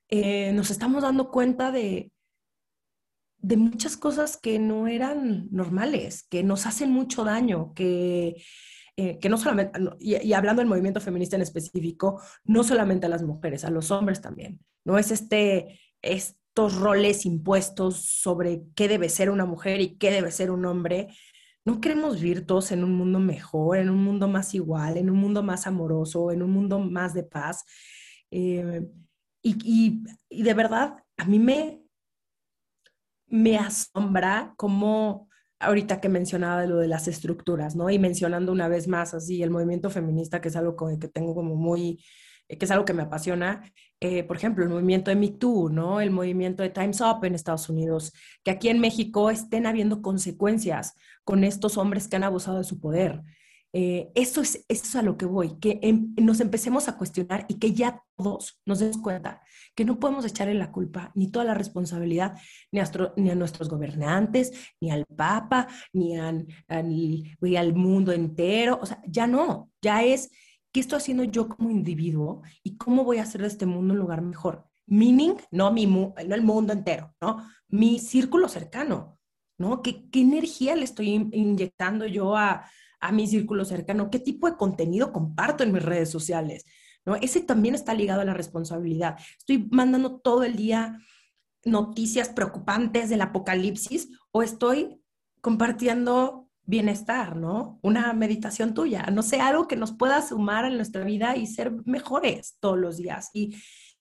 Eh, nos estamos dando cuenta de, de muchas cosas que no eran normales, que nos hacen mucho daño, que, eh, que no solamente, y, y, hablando del movimiento feminista en específico, no solamente a las mujeres, a los hombres también. No es este, estos roles impuestos sobre qué debe ser una mujer y qué debe ser un hombre. No queremos vivir todos en un mundo mejor, en un mundo más igual, en un mundo más amoroso, en un mundo más de paz. Eh, y, y, de verdad, a mí me, me asombra cómo ahorita que mencionaba lo de las estructuras, ¿no? Y mencionando una vez más así el movimiento feminista, que es algo que tengo como muy, que es algo que me apasiona, eh, por ejemplo, el movimiento de Me Too, ¿no? El movimiento de Time's Up en Estados Unidos, que aquí en México estén habiendo consecuencias con estos hombres que han abusado de su poder. Eh, eso, es, eso es a lo que voy, que em, nos empecemos a cuestionar y que ya todos nos demos cuenta que no podemos echarle la culpa ni toda la responsabilidad ni a, nuestros gobernantes, ni al Papa, ni, ni al mundo entero. O sea, ya no, ya es ¿qué estoy haciendo yo como individuo y cómo voy a hacer de este mundo un lugar mejor? Meaning, no, mi, no el mundo entero, ¿no? Mi círculo cercano, ¿no? ¿Qué, qué energía le estoy inyectando yo a, a mi círculo cercano? ¿Qué tipo de contenido comparto en mis redes sociales? ¿No? Ese también está ligado a la responsabilidad. Estoy mandando todo el día noticias preocupantes del apocalipsis o estoy compartiendo bienestar, ¿no? Una meditación tuya, no sé, algo que nos pueda sumar en nuestra vida y ser mejores todos los días. Y,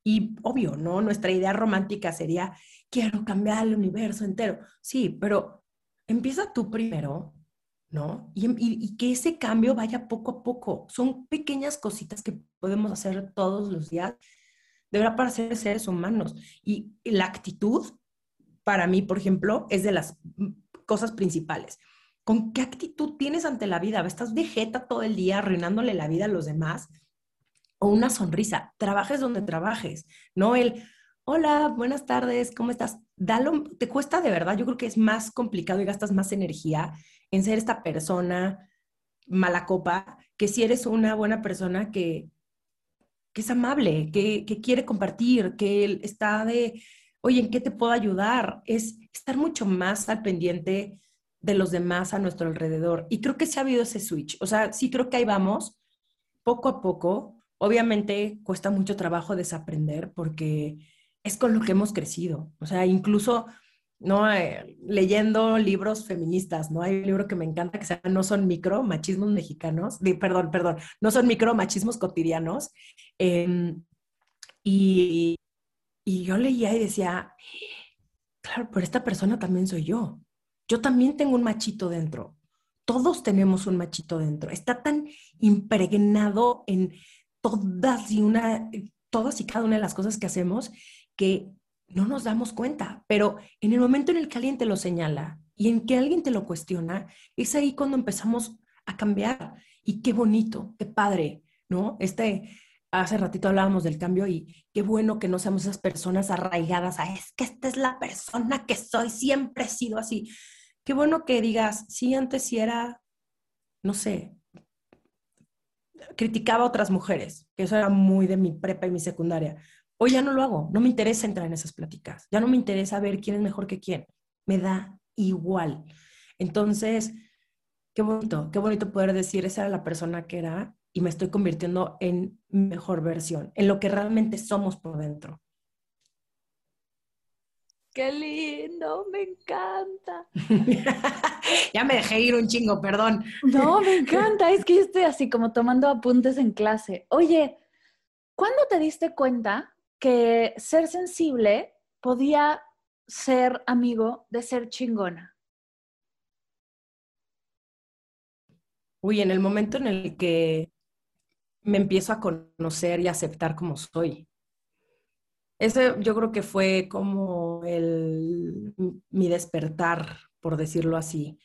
y obvio, ¿no? Nuestra idea romántica sería, quiero cambiar el universo entero. Sí, pero empieza tú primero, ¿no? Y, y, que ese cambio vaya poco a poco. Son pequeñas cositas que podemos hacer todos los días, de verdad, para ser seres humanos. Y la actitud, para mí, por ejemplo, es de las cosas principales. ¿Con qué actitud tienes ante la vida? ¿Estás de jeta todo el día arruinándole la vida a los demás? O una sonrisa. Trabajes donde trabajes, no el, hola, buenas tardes, ¿cómo estás? Te cuesta de verdad, yo creo que es más complicado y gastas más energía en ser esta persona mala copa que si eres una buena persona que, que es amable, que, que quiere compartir, que está de, oye, ¿en qué te puedo ayudar? Es estar mucho más al pendiente de los demás a nuestro alrededor. Y creo que se ha habido ese switch. O sea, sí creo que ahí vamos, poco a poco. Obviamente cuesta mucho trabajo desaprender porque es con lo que hemos crecido. O sea, incluso no eh, leyendo libros feministas, ¿no? Hay un libro que me encanta que se llama No son micro machismos mexicanos, perdón, perdón, no son micro machismos cotidianos. Em, y, y yo leía y decía, claro, pero esta persona también soy yo. Yo también tengo un machito dentro. Todos tenemos un machito dentro. Está tan impregnado en todas y una, todas y cada una de las cosas que hacemos que no nos damos cuenta. Pero en el momento en el que alguien te lo señala y en que alguien te lo cuestiona, es ahí cuando empezamos a cambiar. Y qué bonito, qué padre, ¿no? Este, hace ratito hablábamos del cambio y qué bueno que no seamos esas personas arraigadas a es que esta es la persona que soy, siempre he sido así qué bueno que digas, sí, antes sí era, no sé, criticaba a otras mujeres, que eso era muy de mi prepa y mi secundaria. Hoy ya no lo hago, no me interesa entrar en esas pláticas, ya no me interesa ver quién es mejor que quién, me da igual. Entonces, qué bonito, qué bonito poder decir, esa era la persona que era y me estoy convirtiendo en mejor versión, en lo que realmente somos por dentro. Qué lindo, me encanta. ya me dejé ir un chingo, perdón. No, me encanta. Es que yo estoy así como tomando apuntes en clase. Oye, ¿cuándo te diste cuenta que ser sensible podía ser amigo de ser chingona? Uy, en el momento en el que me empiezo a conocer y aceptar como soy. Ese yo creo que fue como el, mi despertar, por decirlo así.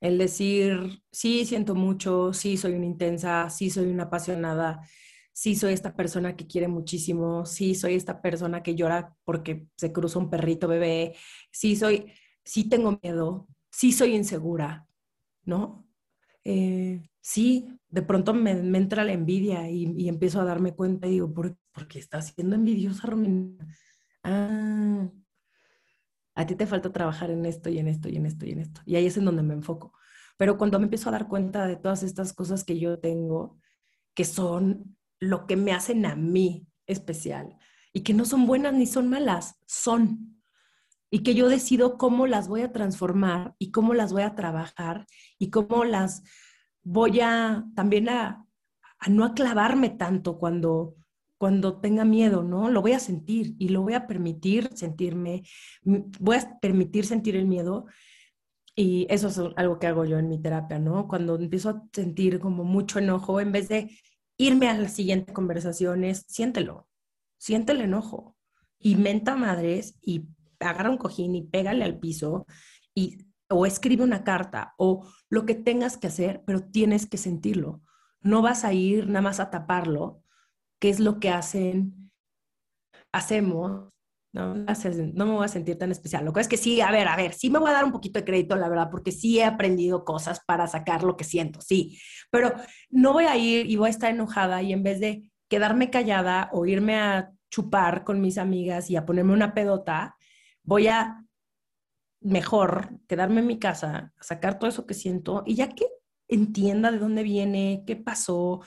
El decir, sí, siento mucho, sí, soy una intensa, sí, soy una apasionada, sí, soy esta persona que quiere muchísimo, sí, soy esta persona que llora porque se cruza un perrito bebé, sí, soy, sí tengo miedo, sí, soy insegura, ¿no? Eh, sí, de pronto me, entra la envidia y, empiezo a darme cuenta y digo, ¿por, qué estás siendo envidiosa, Romina? Ah, a ti te falta trabajar en esto y en esto y en esto y en esto. Y ahí es en donde me enfoco. Pero cuando me empiezo a dar cuenta de todas estas cosas que yo tengo, que son lo que me hacen a mí especial y que no son buenas ni son malas, son. Y que yo decido cómo las voy a transformar y cómo las voy a trabajar y cómo las voy a también a, no aclavarme tanto cuando, cuando tenga miedo, ¿no? Lo voy a sentir y lo voy a permitir sentirme, voy a permitir sentir el miedo y eso es algo que hago yo en mi terapia, ¿no? Cuando empiezo a sentir como mucho enojo, en vez de irme a la siguiente conversación, es siéntelo, siente el enojo y menta madres y agarra un cojín y pégale al piso y o escribe una carta o lo que tengas que hacer, pero tienes que sentirlo. No vas a ir nada más a taparlo, que es lo que hacen, hacemos. No, me voy a sentir tan especial. Lo que es que sí, a ver, a ver, sí me voy a dar un poquito de crédito, la verdad, porque sí he aprendido cosas para sacar lo que siento, sí. Pero no voy a ir y voy a estar enojada y en vez de quedarme callada o irme a chupar con mis amigas y a ponerme una pedota, voy a mejor quedarme en mi casa, sacar todo eso que siento y ya que entienda de dónde viene, qué pasó,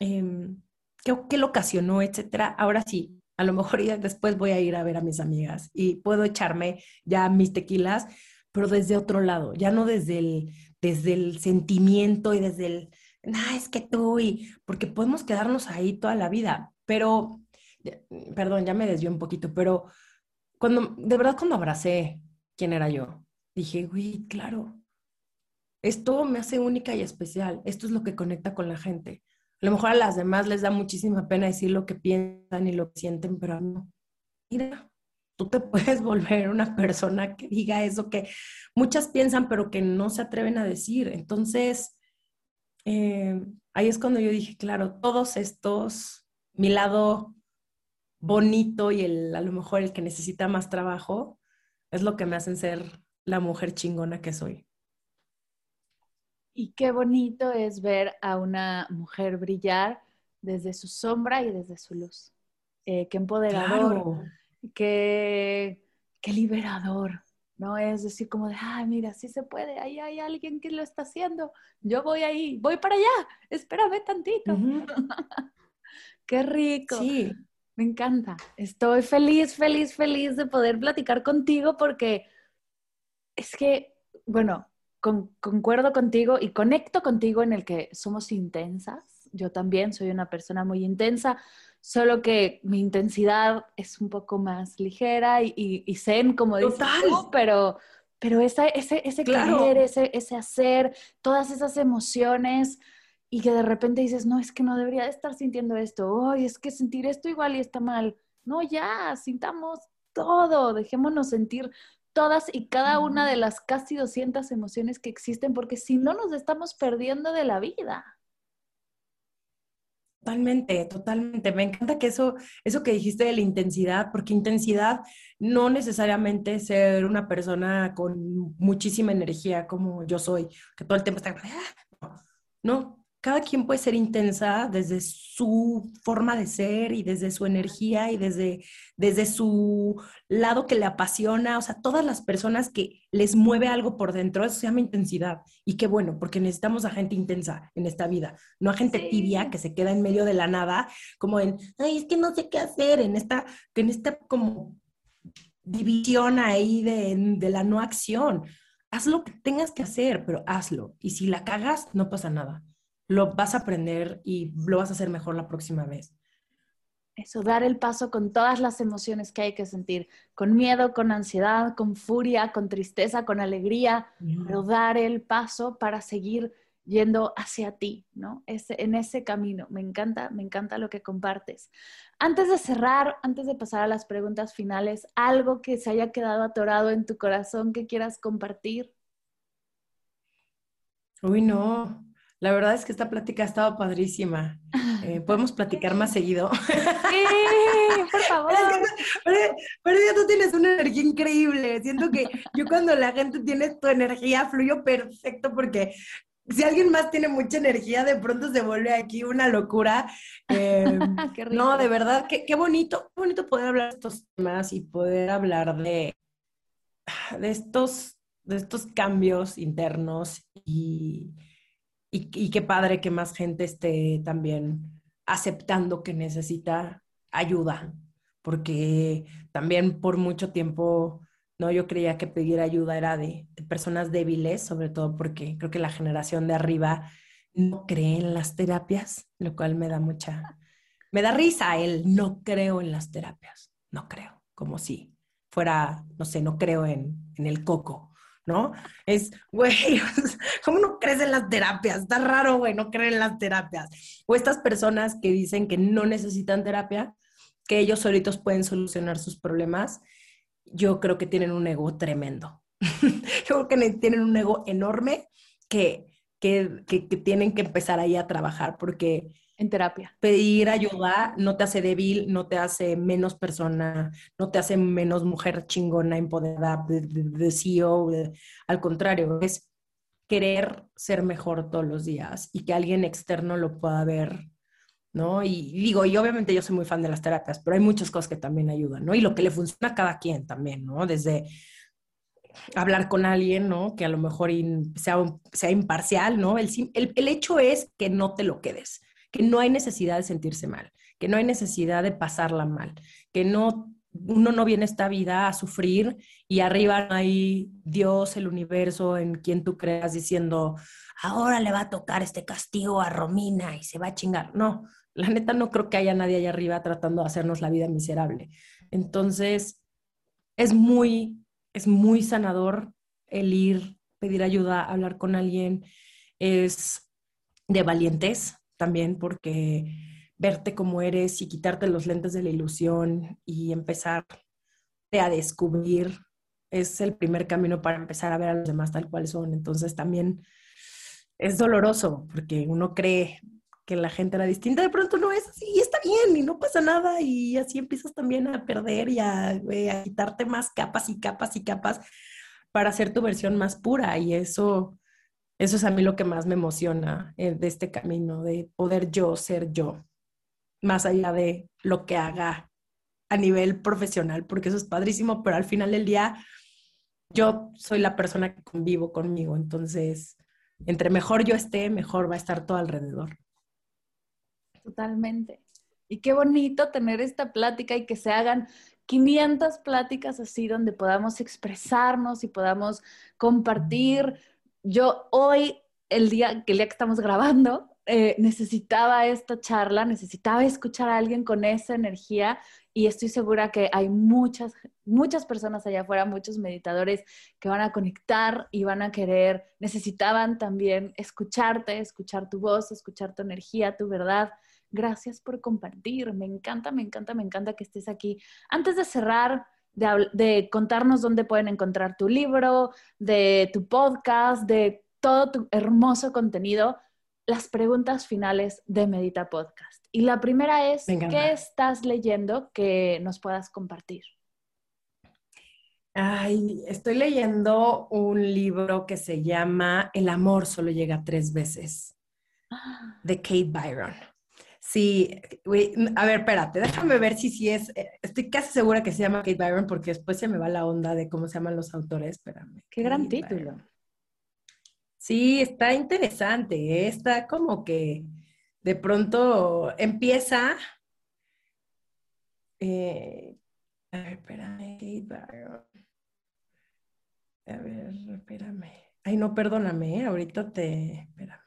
em, qué, qué, lo ocasionó, etcétera, ahora sí, A lo mejor ya después voy a ir a ver a mis amigas y puedo echarme ya mis tequilas, pero desde otro lado, ya no desde el, desde el sentimiento y desde el, nah, es que tú, y porque podemos quedarnos ahí toda la vida, pero, perdón, ya me desvió un poquito, pero cuando, de verdad cuando abracé quién era yo, dije, güey, claro, esto me hace única y especial, esto es lo que conecta con la gente. A lo mejor a las demás les da muchísima pena decir lo que piensan y lo que sienten, pero no. Mira, tú te puedes volver una persona que diga eso que muchas piensan, pero que no se atreven a decir. Entonces, eh, ahí es cuando yo dije, claro, todos estos, mi lado bonito y el, a lo mejor el que necesita más trabajo, es lo que me hacen ser la mujer chingona que soy. Y qué bonito es ver a una mujer brillar desde su sombra y desde su luz. Eh, qué empoderador, qué, qué liberador, ¿no? Es decir, como de, ah, mira, sí se puede, ahí hay alguien que lo está haciendo, yo voy ahí, voy para allá, espérame tantito. qué rico. Sí. Me encanta. Estoy feliz, feliz, feliz de poder platicar contigo porque es que, bueno, concuerdo contigo y conecto contigo en el que somos intensas. Yo también soy una persona muy intensa, solo que mi intensidad es un poco más ligera y, y, zen, como dices tú, pero, pero ese, ese querer, ese, ese hacer, todas esas emociones y que de repente dices, no, es que no debería de estar sintiendo esto, ay, es que sentir esto igual y está mal. No, ya, sintamos todo, dejémonos sentir todas y cada una de las casi 200 emociones que existen, porque si no nos estamos perdiendo de la vida. Totalmente, totalmente. Me encanta que eso, eso que dijiste de la intensidad, porque intensidad no necesariamente ser una persona con muchísima energía como yo soy, que todo el tiempo está... Ah", no, cada quien puede ser intensa desde su forma de ser y desde su energía y desde, desde su lado que le apasiona. O sea, todas las personas que les mueve algo por dentro, eso se llama intensidad. Y qué bueno, porque necesitamos a gente intensa en esta vida, no a gente tibia que se queda en medio de la nada, como en, ay, es que no sé qué hacer, en esta, en esta como división ahí de, de la no acción. Haz lo que tengas que hacer, pero hazlo. Y si la cagas, no pasa nada lo vas a aprender y lo vas a hacer mejor la próxima vez. Eso, dar el paso con todas las emociones que hay que sentir, con miedo, con ansiedad, con furia, con tristeza, con alegría, pero dar el paso para seguir yendo hacia ti, ¿no? Ese, en ese camino. Me encanta, me encanta lo que compartes. Antes de cerrar, antes de pasar a las preguntas finales, algo que se haya quedado atorado en tu corazón que quieras compartir. Uy, no. La verdad es que esta plática ha estado padrísima. Eh, Podemos platicar más seguido. Sí, por favor. Pero, ya tú tienes una energía increíble. Siento que yo cuando la gente tiene tu energía fluyo perfecto porque si alguien más tiene mucha energía, de pronto se vuelve aquí una locura. Eh, no, de verdad, qué, qué, bonito, qué bonito poder hablar de estos temas y poder hablar de, de, estos, de estos cambios internos y y, qué padre que más gente esté también aceptando que necesita ayuda, porque también por mucho tiempo, no, yo creía que pedir ayuda era de, personas débiles, sobre todo porque creo que la generación de arriba no cree en las terapias, lo cual me da mucha, me da risa él, no creo en las terapias, no creo, como si fuera, no sé, no creo en, en el coco, ¿no? Es, güey, ¿cómo no crees en las terapias? Está raro, güey, no creer en las terapias. O estas personas que dicen que no necesitan terapia, que ellos solitos pueden solucionar sus problemas, yo creo que tienen un ego tremendo. yo creo que tienen un ego enorme que, que, que, que tienen que empezar ahí a trabajar porque en terapia. Pedir ayuda no te hace débil, no te hace menos persona, no te hace menos mujer chingona, empoderada, de, CEO. al contrario, es querer ser mejor todos los días y que alguien externo lo pueda ver, ¿no? Y, digo, y obviamente yo soy muy fan de las terapias, pero hay muchas cosas que también ayudan, ¿no? Y lo que le funciona a cada quien también, ¿no? Desde hablar con alguien, ¿no? Que a lo mejor sea, sea imparcial, ¿no? El, el, el hecho es que no te lo quedes que no hay necesidad de sentirse mal, que no hay necesidad de pasarla mal, que no uno no viene esta vida a sufrir y arriba hay Dios, el universo, en quien tú creas diciendo, ahora le va a tocar este castigo a Romina y se va a chingar. No, la neta no creo que haya nadie allá arriba tratando de hacernos la vida miserable. Entonces, es muy, es muy sanador el ir, pedir ayuda, hablar con alguien, es de valientes también porque verte como eres y quitarte los lentes de la ilusión y empezar a descubrir es el primer camino para empezar a ver a los demás tal cual son. Entonces también es doloroso porque uno cree que la gente era distinta, de pronto no es así y está bien y no pasa nada y así empiezas también a perder y a, a quitarte más capas y capas y capas para hacer tu versión más pura y eso, eso es a mí lo que más me emociona eh, de este camino, de poder yo ser yo más allá de lo que haga a nivel profesional, porque eso es padrísimo, pero al final del día yo soy la persona que convivo conmigo, entonces entre mejor yo esté, mejor va a estar todo alrededor. Totalmente. Y qué bonito tener esta plática y que se hagan 500 pláticas así donde podamos expresarnos y podamos compartir. Yo hoy, el día, el día que estamos grabando, eh, necesitaba esta charla, necesitaba escuchar a alguien con esa energía y estoy segura que hay muchas, muchas personas allá afuera, muchos meditadores que van a conectar y van a querer, necesitaban también escucharte, escuchar tu voz, escuchar tu energía, tu verdad. Gracias por compartir, me encanta, me encanta, me encanta que estés aquí. Antes de cerrar, de, de contarnos dónde pueden encontrar tu libro, de tu podcast, de todo tu hermoso contenido, las preguntas finales de Medita Podcast. Y la primera es, ¿qué estás leyendo que nos puedas compartir? Ay, estoy leyendo un libro que se llama El amor solo llega tres veces, de Kate Byron. Sí, a ver, espérate, déjame ver si sí es, eh, estoy casi segura que se llama Kate Byron porque después se me va la onda de cómo se llaman los autores, espérame. Qué gran título. Sí, está interesante, ¿eh? está como que de pronto empieza. Eh, a ver, espérame, A ver, espérame. Ay, no, perdóname, ¿eh? ahorita te. Espérame.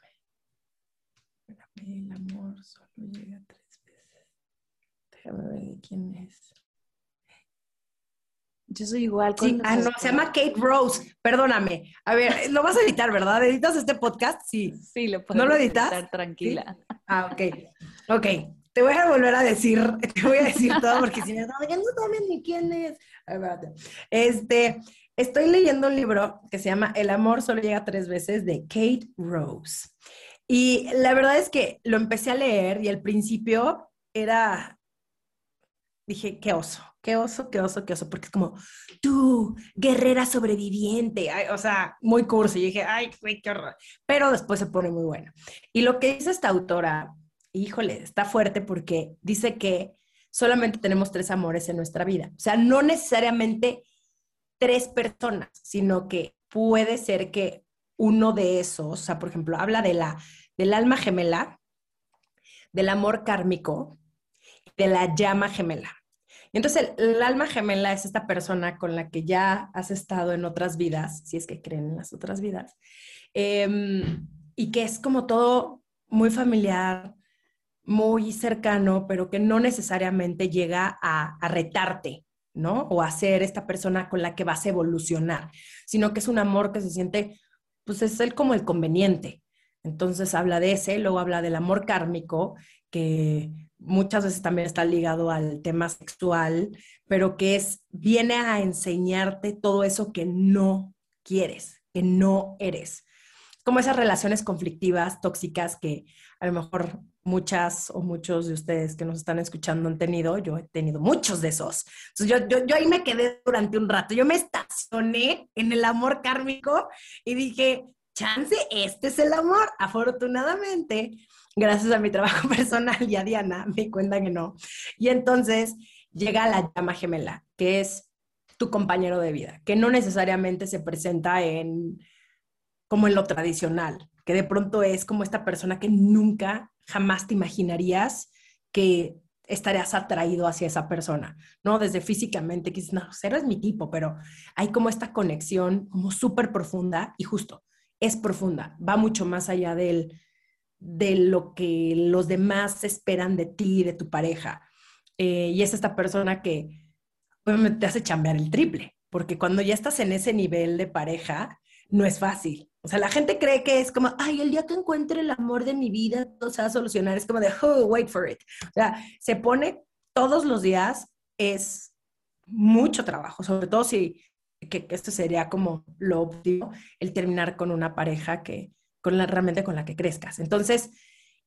Espérame, el amor solo llega tres veces. Déjame ver de quién es. Yo soy igual. Sí, ah, no, se llama Kate Rose. Perdóname. A ver, lo vas a editar, ¿verdad? ¿Editas este podcast? Sí. Sí, lo puedo ¿No lo editas? Editar, tranquila. Ah, ok. Ok. Te voy a volver a decir, te voy a decir todo porque si me no, no saben ni quién es. Este, estoy leyendo un libro que se llama El amor solo llega tres veces de Kate Rose. Y la verdad es que lo empecé a leer y al principio era, dije, qué oso qué oso, qué oso, qué oso, porque es como, tú, guerrera sobreviviente, o sea, muy cursi. Y dije, ay, qué horror. Pero después se pone muy bueno. Y lo que dice esta autora, híjole, está fuerte porque dice que solamente tenemos tres amores en nuestra vida. O sea, no necesariamente tres personas, sino que puede ser que uno de esos, o sea, por ejemplo, habla de la, del alma gemela, del amor kármico, de la llama gemela. Y entonces el, alma gemela es esta persona con la que ya has estado en otras vidas, si es que creen en las otras vidas, em, y que es como todo muy familiar, muy cercano, pero que no necesariamente llega a, retarte, ¿no? O a ser esta persona con la que vas a evolucionar, sino que es un amor que se siente, pues es el como el conveniente. Entonces habla de ese, luego habla del amor kármico, que muchas veces también está ligado al tema sexual, pero que es, viene a enseñarte todo eso que no quieres, que no eres. Como esas relaciones conflictivas, tóxicas que a lo mejor muchas o muchos de ustedes que nos están escuchando han tenido, yo he tenido muchos de esos. Entonces yo, yo ahí me quedé durante un rato, yo me estacioné en el amor kármico y dije, chance, este es el amor. Afortunadamente, gracias a mi trabajo personal y a Diana, me cuentan que no. Y entonces llega la llama gemela, que es tu compañero de vida, que no necesariamente se presenta en como en lo tradicional, que de pronto es como esta persona que nunca jamás te imaginarías que estarías atraído hacia esa persona, ¿no? Desde físicamente, que no, cero es mi tipo, pero hay como esta conexión como súper profunda y justo, es profunda, va mucho más allá del, de lo que los demás esperan de ti, de tu pareja. Eh, y es esta persona que te hace chambear el triple, porque cuando ya estás en ese nivel de pareja, no es fácil. O sea, la gente cree que es como, ay, el día que encuentre el amor de mi vida, todo se va a solucionar. Es como de, oh, wait for it. O sea, se pone todos los días, es mucho trabajo, sobre todo si, que, esto sería como lo óptimo, el terminar con una pareja que, con la, realmente con la que crezcas. Entonces,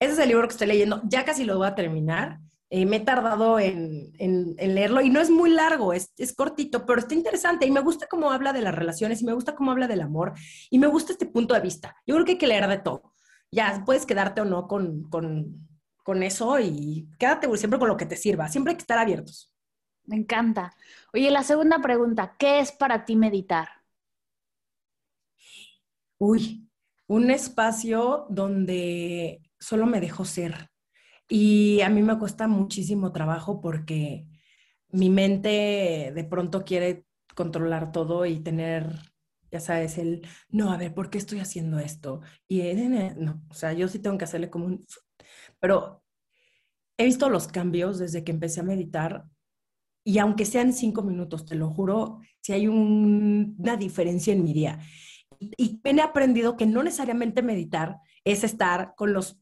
ese es el libro que estoy leyendo. Ya casi lo voy a terminar. Eh, me he tardado en, leerlo y no es muy largo, es, cortito, pero está interesante y me gusta cómo habla de las relaciones y me gusta cómo habla del amor y me gusta este punto de vista. Yo creo que hay que leer de todo. Ya, puedes quedarte o no con, con eso y quédate siempre con lo que te sirva. Siempre hay que estar abiertos. Me encanta. Oye, la segunda pregunta, ¿qué es para ti meditar? Uy, un espacio donde solo me dejo ser y a mí me cuesta muchísimo trabajo porque mi mente de pronto quiere controlar todo y tener, ya sabes, el, no, a ver, ¿por qué estoy haciendo esto? Y no, o sea, yo sí tengo que hacerle como un... Pero he visto los cambios desde que empecé a meditar y aunque sean cinco minutos, te lo juro, si hay una diferencia en mi día. Y, he aprendido que no necesariamente meditar es estar con los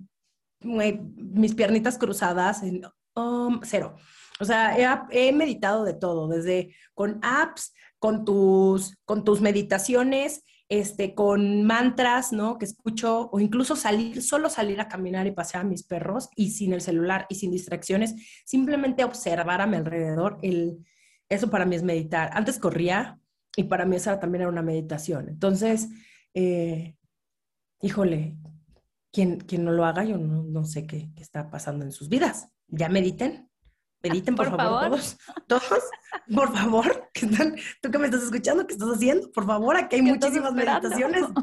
mis piernitas cruzadas en um, cero. O sea, he, meditado de todo, desde con apps, con tus, con tus meditaciones, este, con mantras, ¿no? Que escucho, o incluso salir, solo salir a caminar y pasear a mis perros y sin el celular y sin distracciones, simplemente observar a mi alrededor, el, eso para mí es meditar. Antes corría y para mí esa también era una meditación. Entonces, eh, híjole, quien, no lo haga, yo no, sé qué, está pasando en sus vidas. Ya mediten, mediten por, favor, todos, todos, por favor, tú que me estás escuchando, ¿qué estás haciendo? Por favor, aquí hay muchísimas meditaciones.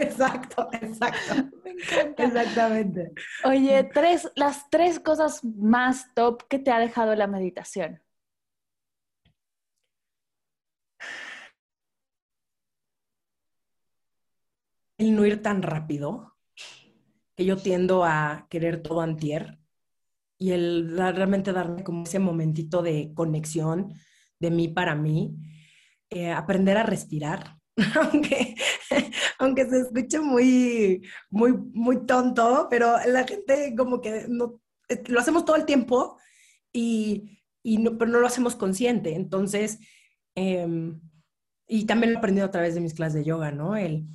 Exacto, exacto. Me encanta. Exactamente. Oye, tres, las tres cosas más top que te ha dejado la meditación. El no ir tan rápido que yo tiendo a querer todo antier y el realmente darme como ese momentito de conexión de mí para mí, eh, aprender a respirar, aunque, aunque se escuche muy, muy, muy tonto, pero la gente como que no, eh, lo hacemos todo el tiempo y, y no, pero no lo hacemos consciente. Entonces, em, y también lo he aprendido a través de mis clases de yoga, ¿no? El,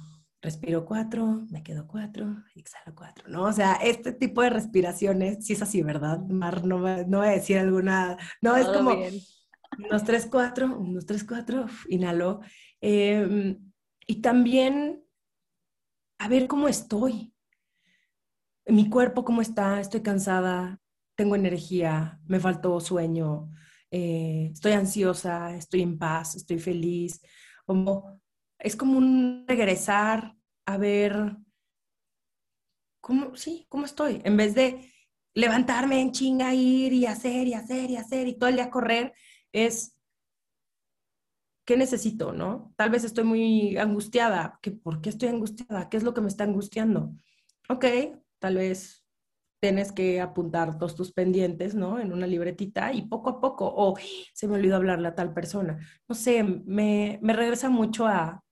respiro cuatro, me quedo cuatro, exhalo cuatro, ¿no? O sea, este tipo de respiraciones, sí es así, ¿verdad? Mar, no, no voy a decir alguna, no, es como unos tres, cuatro, unos tres, cuatro, inhalo. Em, y también a ver cómo estoy, mi cuerpo cómo está, estoy cansada, tengo energía, me faltó sueño, eh, estoy ansiosa, estoy en paz, estoy feliz, como es como un regresar a ver cómo, sí, cómo estoy, en vez de levantarme en chinga, ir y hacer y hacer y hacer y todo el día correr, es ¿qué necesito, no? Tal vez estoy muy angustiada. ¿Qué, ¿Por qué estoy angustiada? ¿Qué es lo que me está angustiando? Ok, tal vez tienes que apuntar todos tus pendientes, ¿no? En una libretita y poco a poco, o se me olvidó hablarle a tal persona. No sé, me, me regresa mucho a,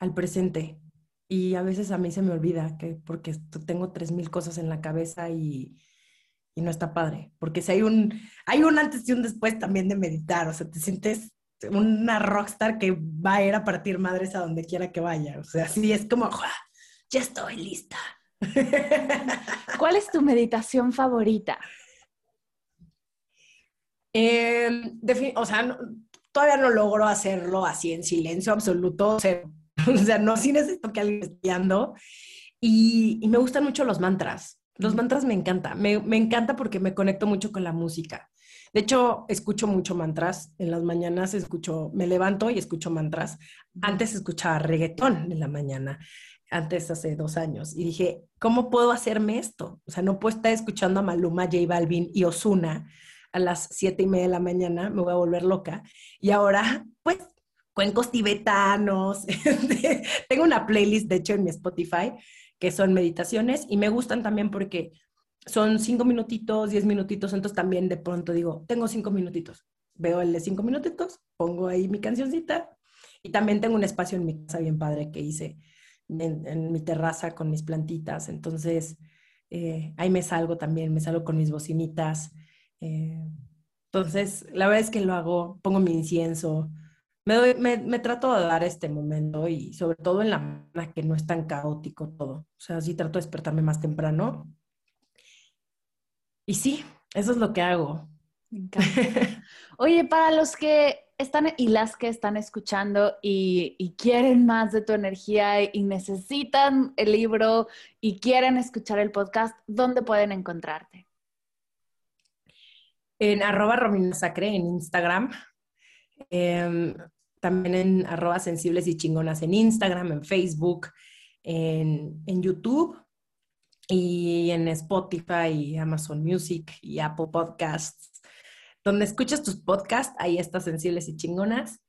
al presente. Y a veces a mí se me olvida que porque tengo tres mil cosas en la cabeza y, y, no está padre. Porque si hay un, hay un antes y un después también de meditar, o sea, te sientes una rockstar que va a ir a partir madres a donde quiera que vaya. O sea, sí es como, ya estoy lista. ¿Cuál es tu meditación favorita? Eh, o sea, todavía no logro hacerlo así en silencio absoluto. O sea, o sea, no sí necesito que alguien esté guiando. Y, me gustan mucho los mantras. Los mantras me encantan. Me, me encanta porque me conecto mucho con la música. De hecho, escucho mucho mantras. En las mañanas escucho, me levanto y escucho mantras. Antes escuchaba reggaetón en la mañana. antes hace dos años y dije, ¿cómo puedo hacerme esto? O sea, no puedo estar escuchando a Maluma, J Balvin y Osuna a las siete y media de la mañana, me voy a volver loca. Y ahora, pues, cuencos tibetanos. Tengo una playlist, de hecho, en mi Spotify, que son meditaciones y me gustan también porque son cinco minutitos, diez minutitos, entonces también de pronto digo, tengo cinco minutitos. Veo el de cinco minutitos, pongo ahí mi cancioncita y también tengo un espacio en mi casa bien padre que hice en, mi terraza con mis plantitas. Entonces, eh, ahí me salgo también, me salgo con mis bocinitas. Eh, entonces, la verdad es que lo hago, pongo mi incienso, me, me, trato de dar este momento y sobre todo en la mañana que no es tan caótico todo. O sea, sí trato de despertarme más temprano. Y sí, eso es lo que hago. Me encanta. Oye, para los que están y las que están escuchando y, quieren más de tu energía y necesitan el libro y quieren escuchar el podcast, ¿dónde pueden encontrarte? En arroba Romina Sacre en Instagram. Em, también en arroba sensibles y chingonas en Instagram, en Facebook, en, en YouTube y en Spotify, Amazon Music y Apple Podcasts donde escuchas tus podcasts, ahí estás sensibles y chingonas.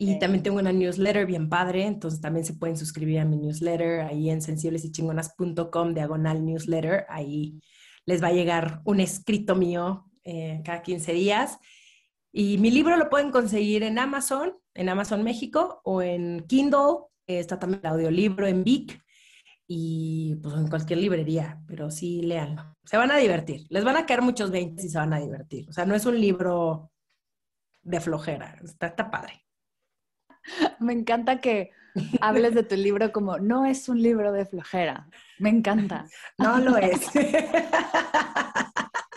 Y también tengo una newsletter bien padre, entonces también se pueden suscribir a mi newsletter ahí en sensiblesychingonas.com, diagonal newsletter. Ahí les va a llegar un escrito mío eh, cada 15 días. Y mi libro lo pueden conseguir en Amazon, en Amazon México o en Kindle. está también el audiolibro en Vic y pues en cualquier librería, pero sí léanlo. Se van a divertir, les van a caer muchos 20 y se van a divertir. O sea, no es un libro de flojera, está, está padre. Me encanta que hables de tu libro como no es un libro de flojera. Me encanta. No lo es.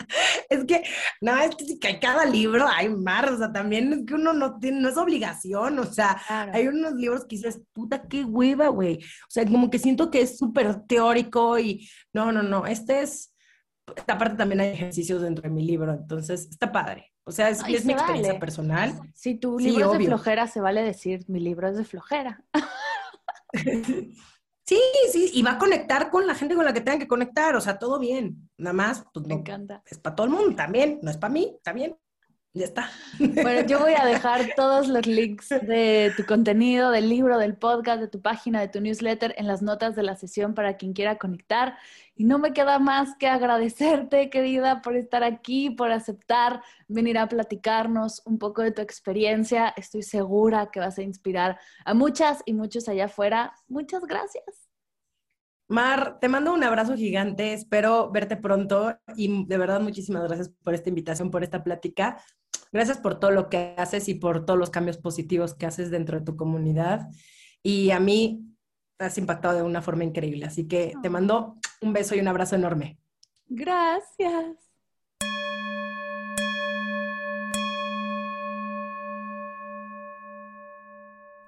es que, no, es que cada libro hay más, o sea, también es que uno no tiene, no es obligación, o sea, hay unos libros que dices, puta, qué hueva, güey. O sea, como que siento que es súper teórico y, no, no, no, este es, aparte también hay ejercicios dentro de mi libro, entonces está padre. O sea, es, es mi experiencia personal. Si tu libro es de flojera, se vale decir, mi libro es de flojera. Sí, sí, y va a conectar con la gente con la que tengan que conectar, o sea, todo bien. Nada más, pues Me encanta. Es para todo el mundo también, no es para mí, está bien. Ya está. Bueno, yo voy a dejar todos los links de tu contenido, del libro, del podcast, de tu página, de tu newsletter en las notas de la sesión para quien quiera conectar. Y no me queda más que agradecerte, querida, por estar aquí, por aceptar venir a platicarnos un poco de tu experiencia. Estoy segura que vas a inspirar a muchas y muchos allá afuera. Muchas gracias. Mar, te mando un abrazo gigante, espero verte pronto y de verdad muchísimas gracias por esta invitación, por esta plática. Gracias por todo lo que haces y por todos los cambios positivos que haces dentro de tu comunidad. Y a mí has impactado de una forma increíble. Así que te mando un beso y un abrazo enorme. Gracias.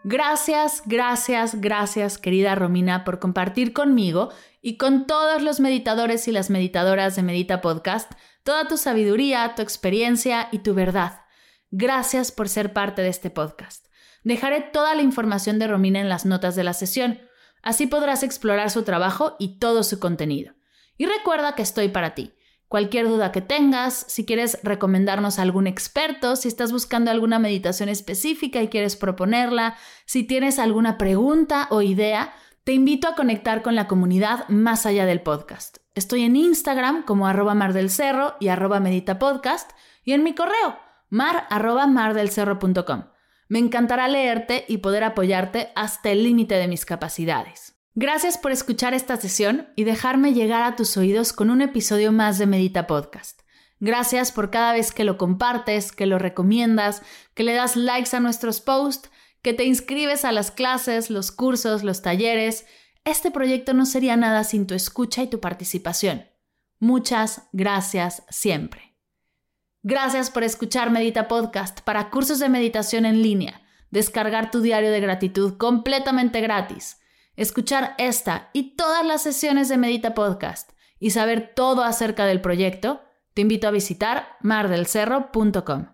Gracias, gracias, gracias, querida Romina, por compartir conmigo y con todos los meditadores y las meditadoras de Medita Podcast toda tu sabiduría, tu experiencia y tu verdad. Gracias por ser parte de este podcast. Dejaré toda la información de Romina en las notas de la sesión. Así podrás explorar su trabajo y todo su contenido. Y recuerda que estoy para ti. Cualquier duda que tengas, si quieres recomendarnos a algún experto, si estás buscando alguna meditación específica y quieres proponerla, si tienes alguna pregunta o idea, te invito a conectar con la comunidad más allá del podcast. Estoy en Instagram como arroba mar del cerro y arroba medita podcast y en mi correo mar arroba. Me encantará leerte y poder apoyarte hasta el límite de mis capacidades. Gracias por escuchar esta sesión y dejarme llegar a tus oídos con un episodio más de Medita Podcast. Gracias por cada vez que lo compartes, que lo recomiendas, que le das likes a nuestros posts, que te inscribes a las clases, los cursos, los talleres. Este proyecto no sería nada sin tu escucha y tu participación. Muchas gracias siempre. Gracias por escuchar Medita Podcast para cursos de meditación en línea, descargar tu diario de gratitud completamente gratis escuchar esta y todas las sesiones de Medita Podcast y saber todo acerca del proyecto, te invito a visitar mardelcerro.com.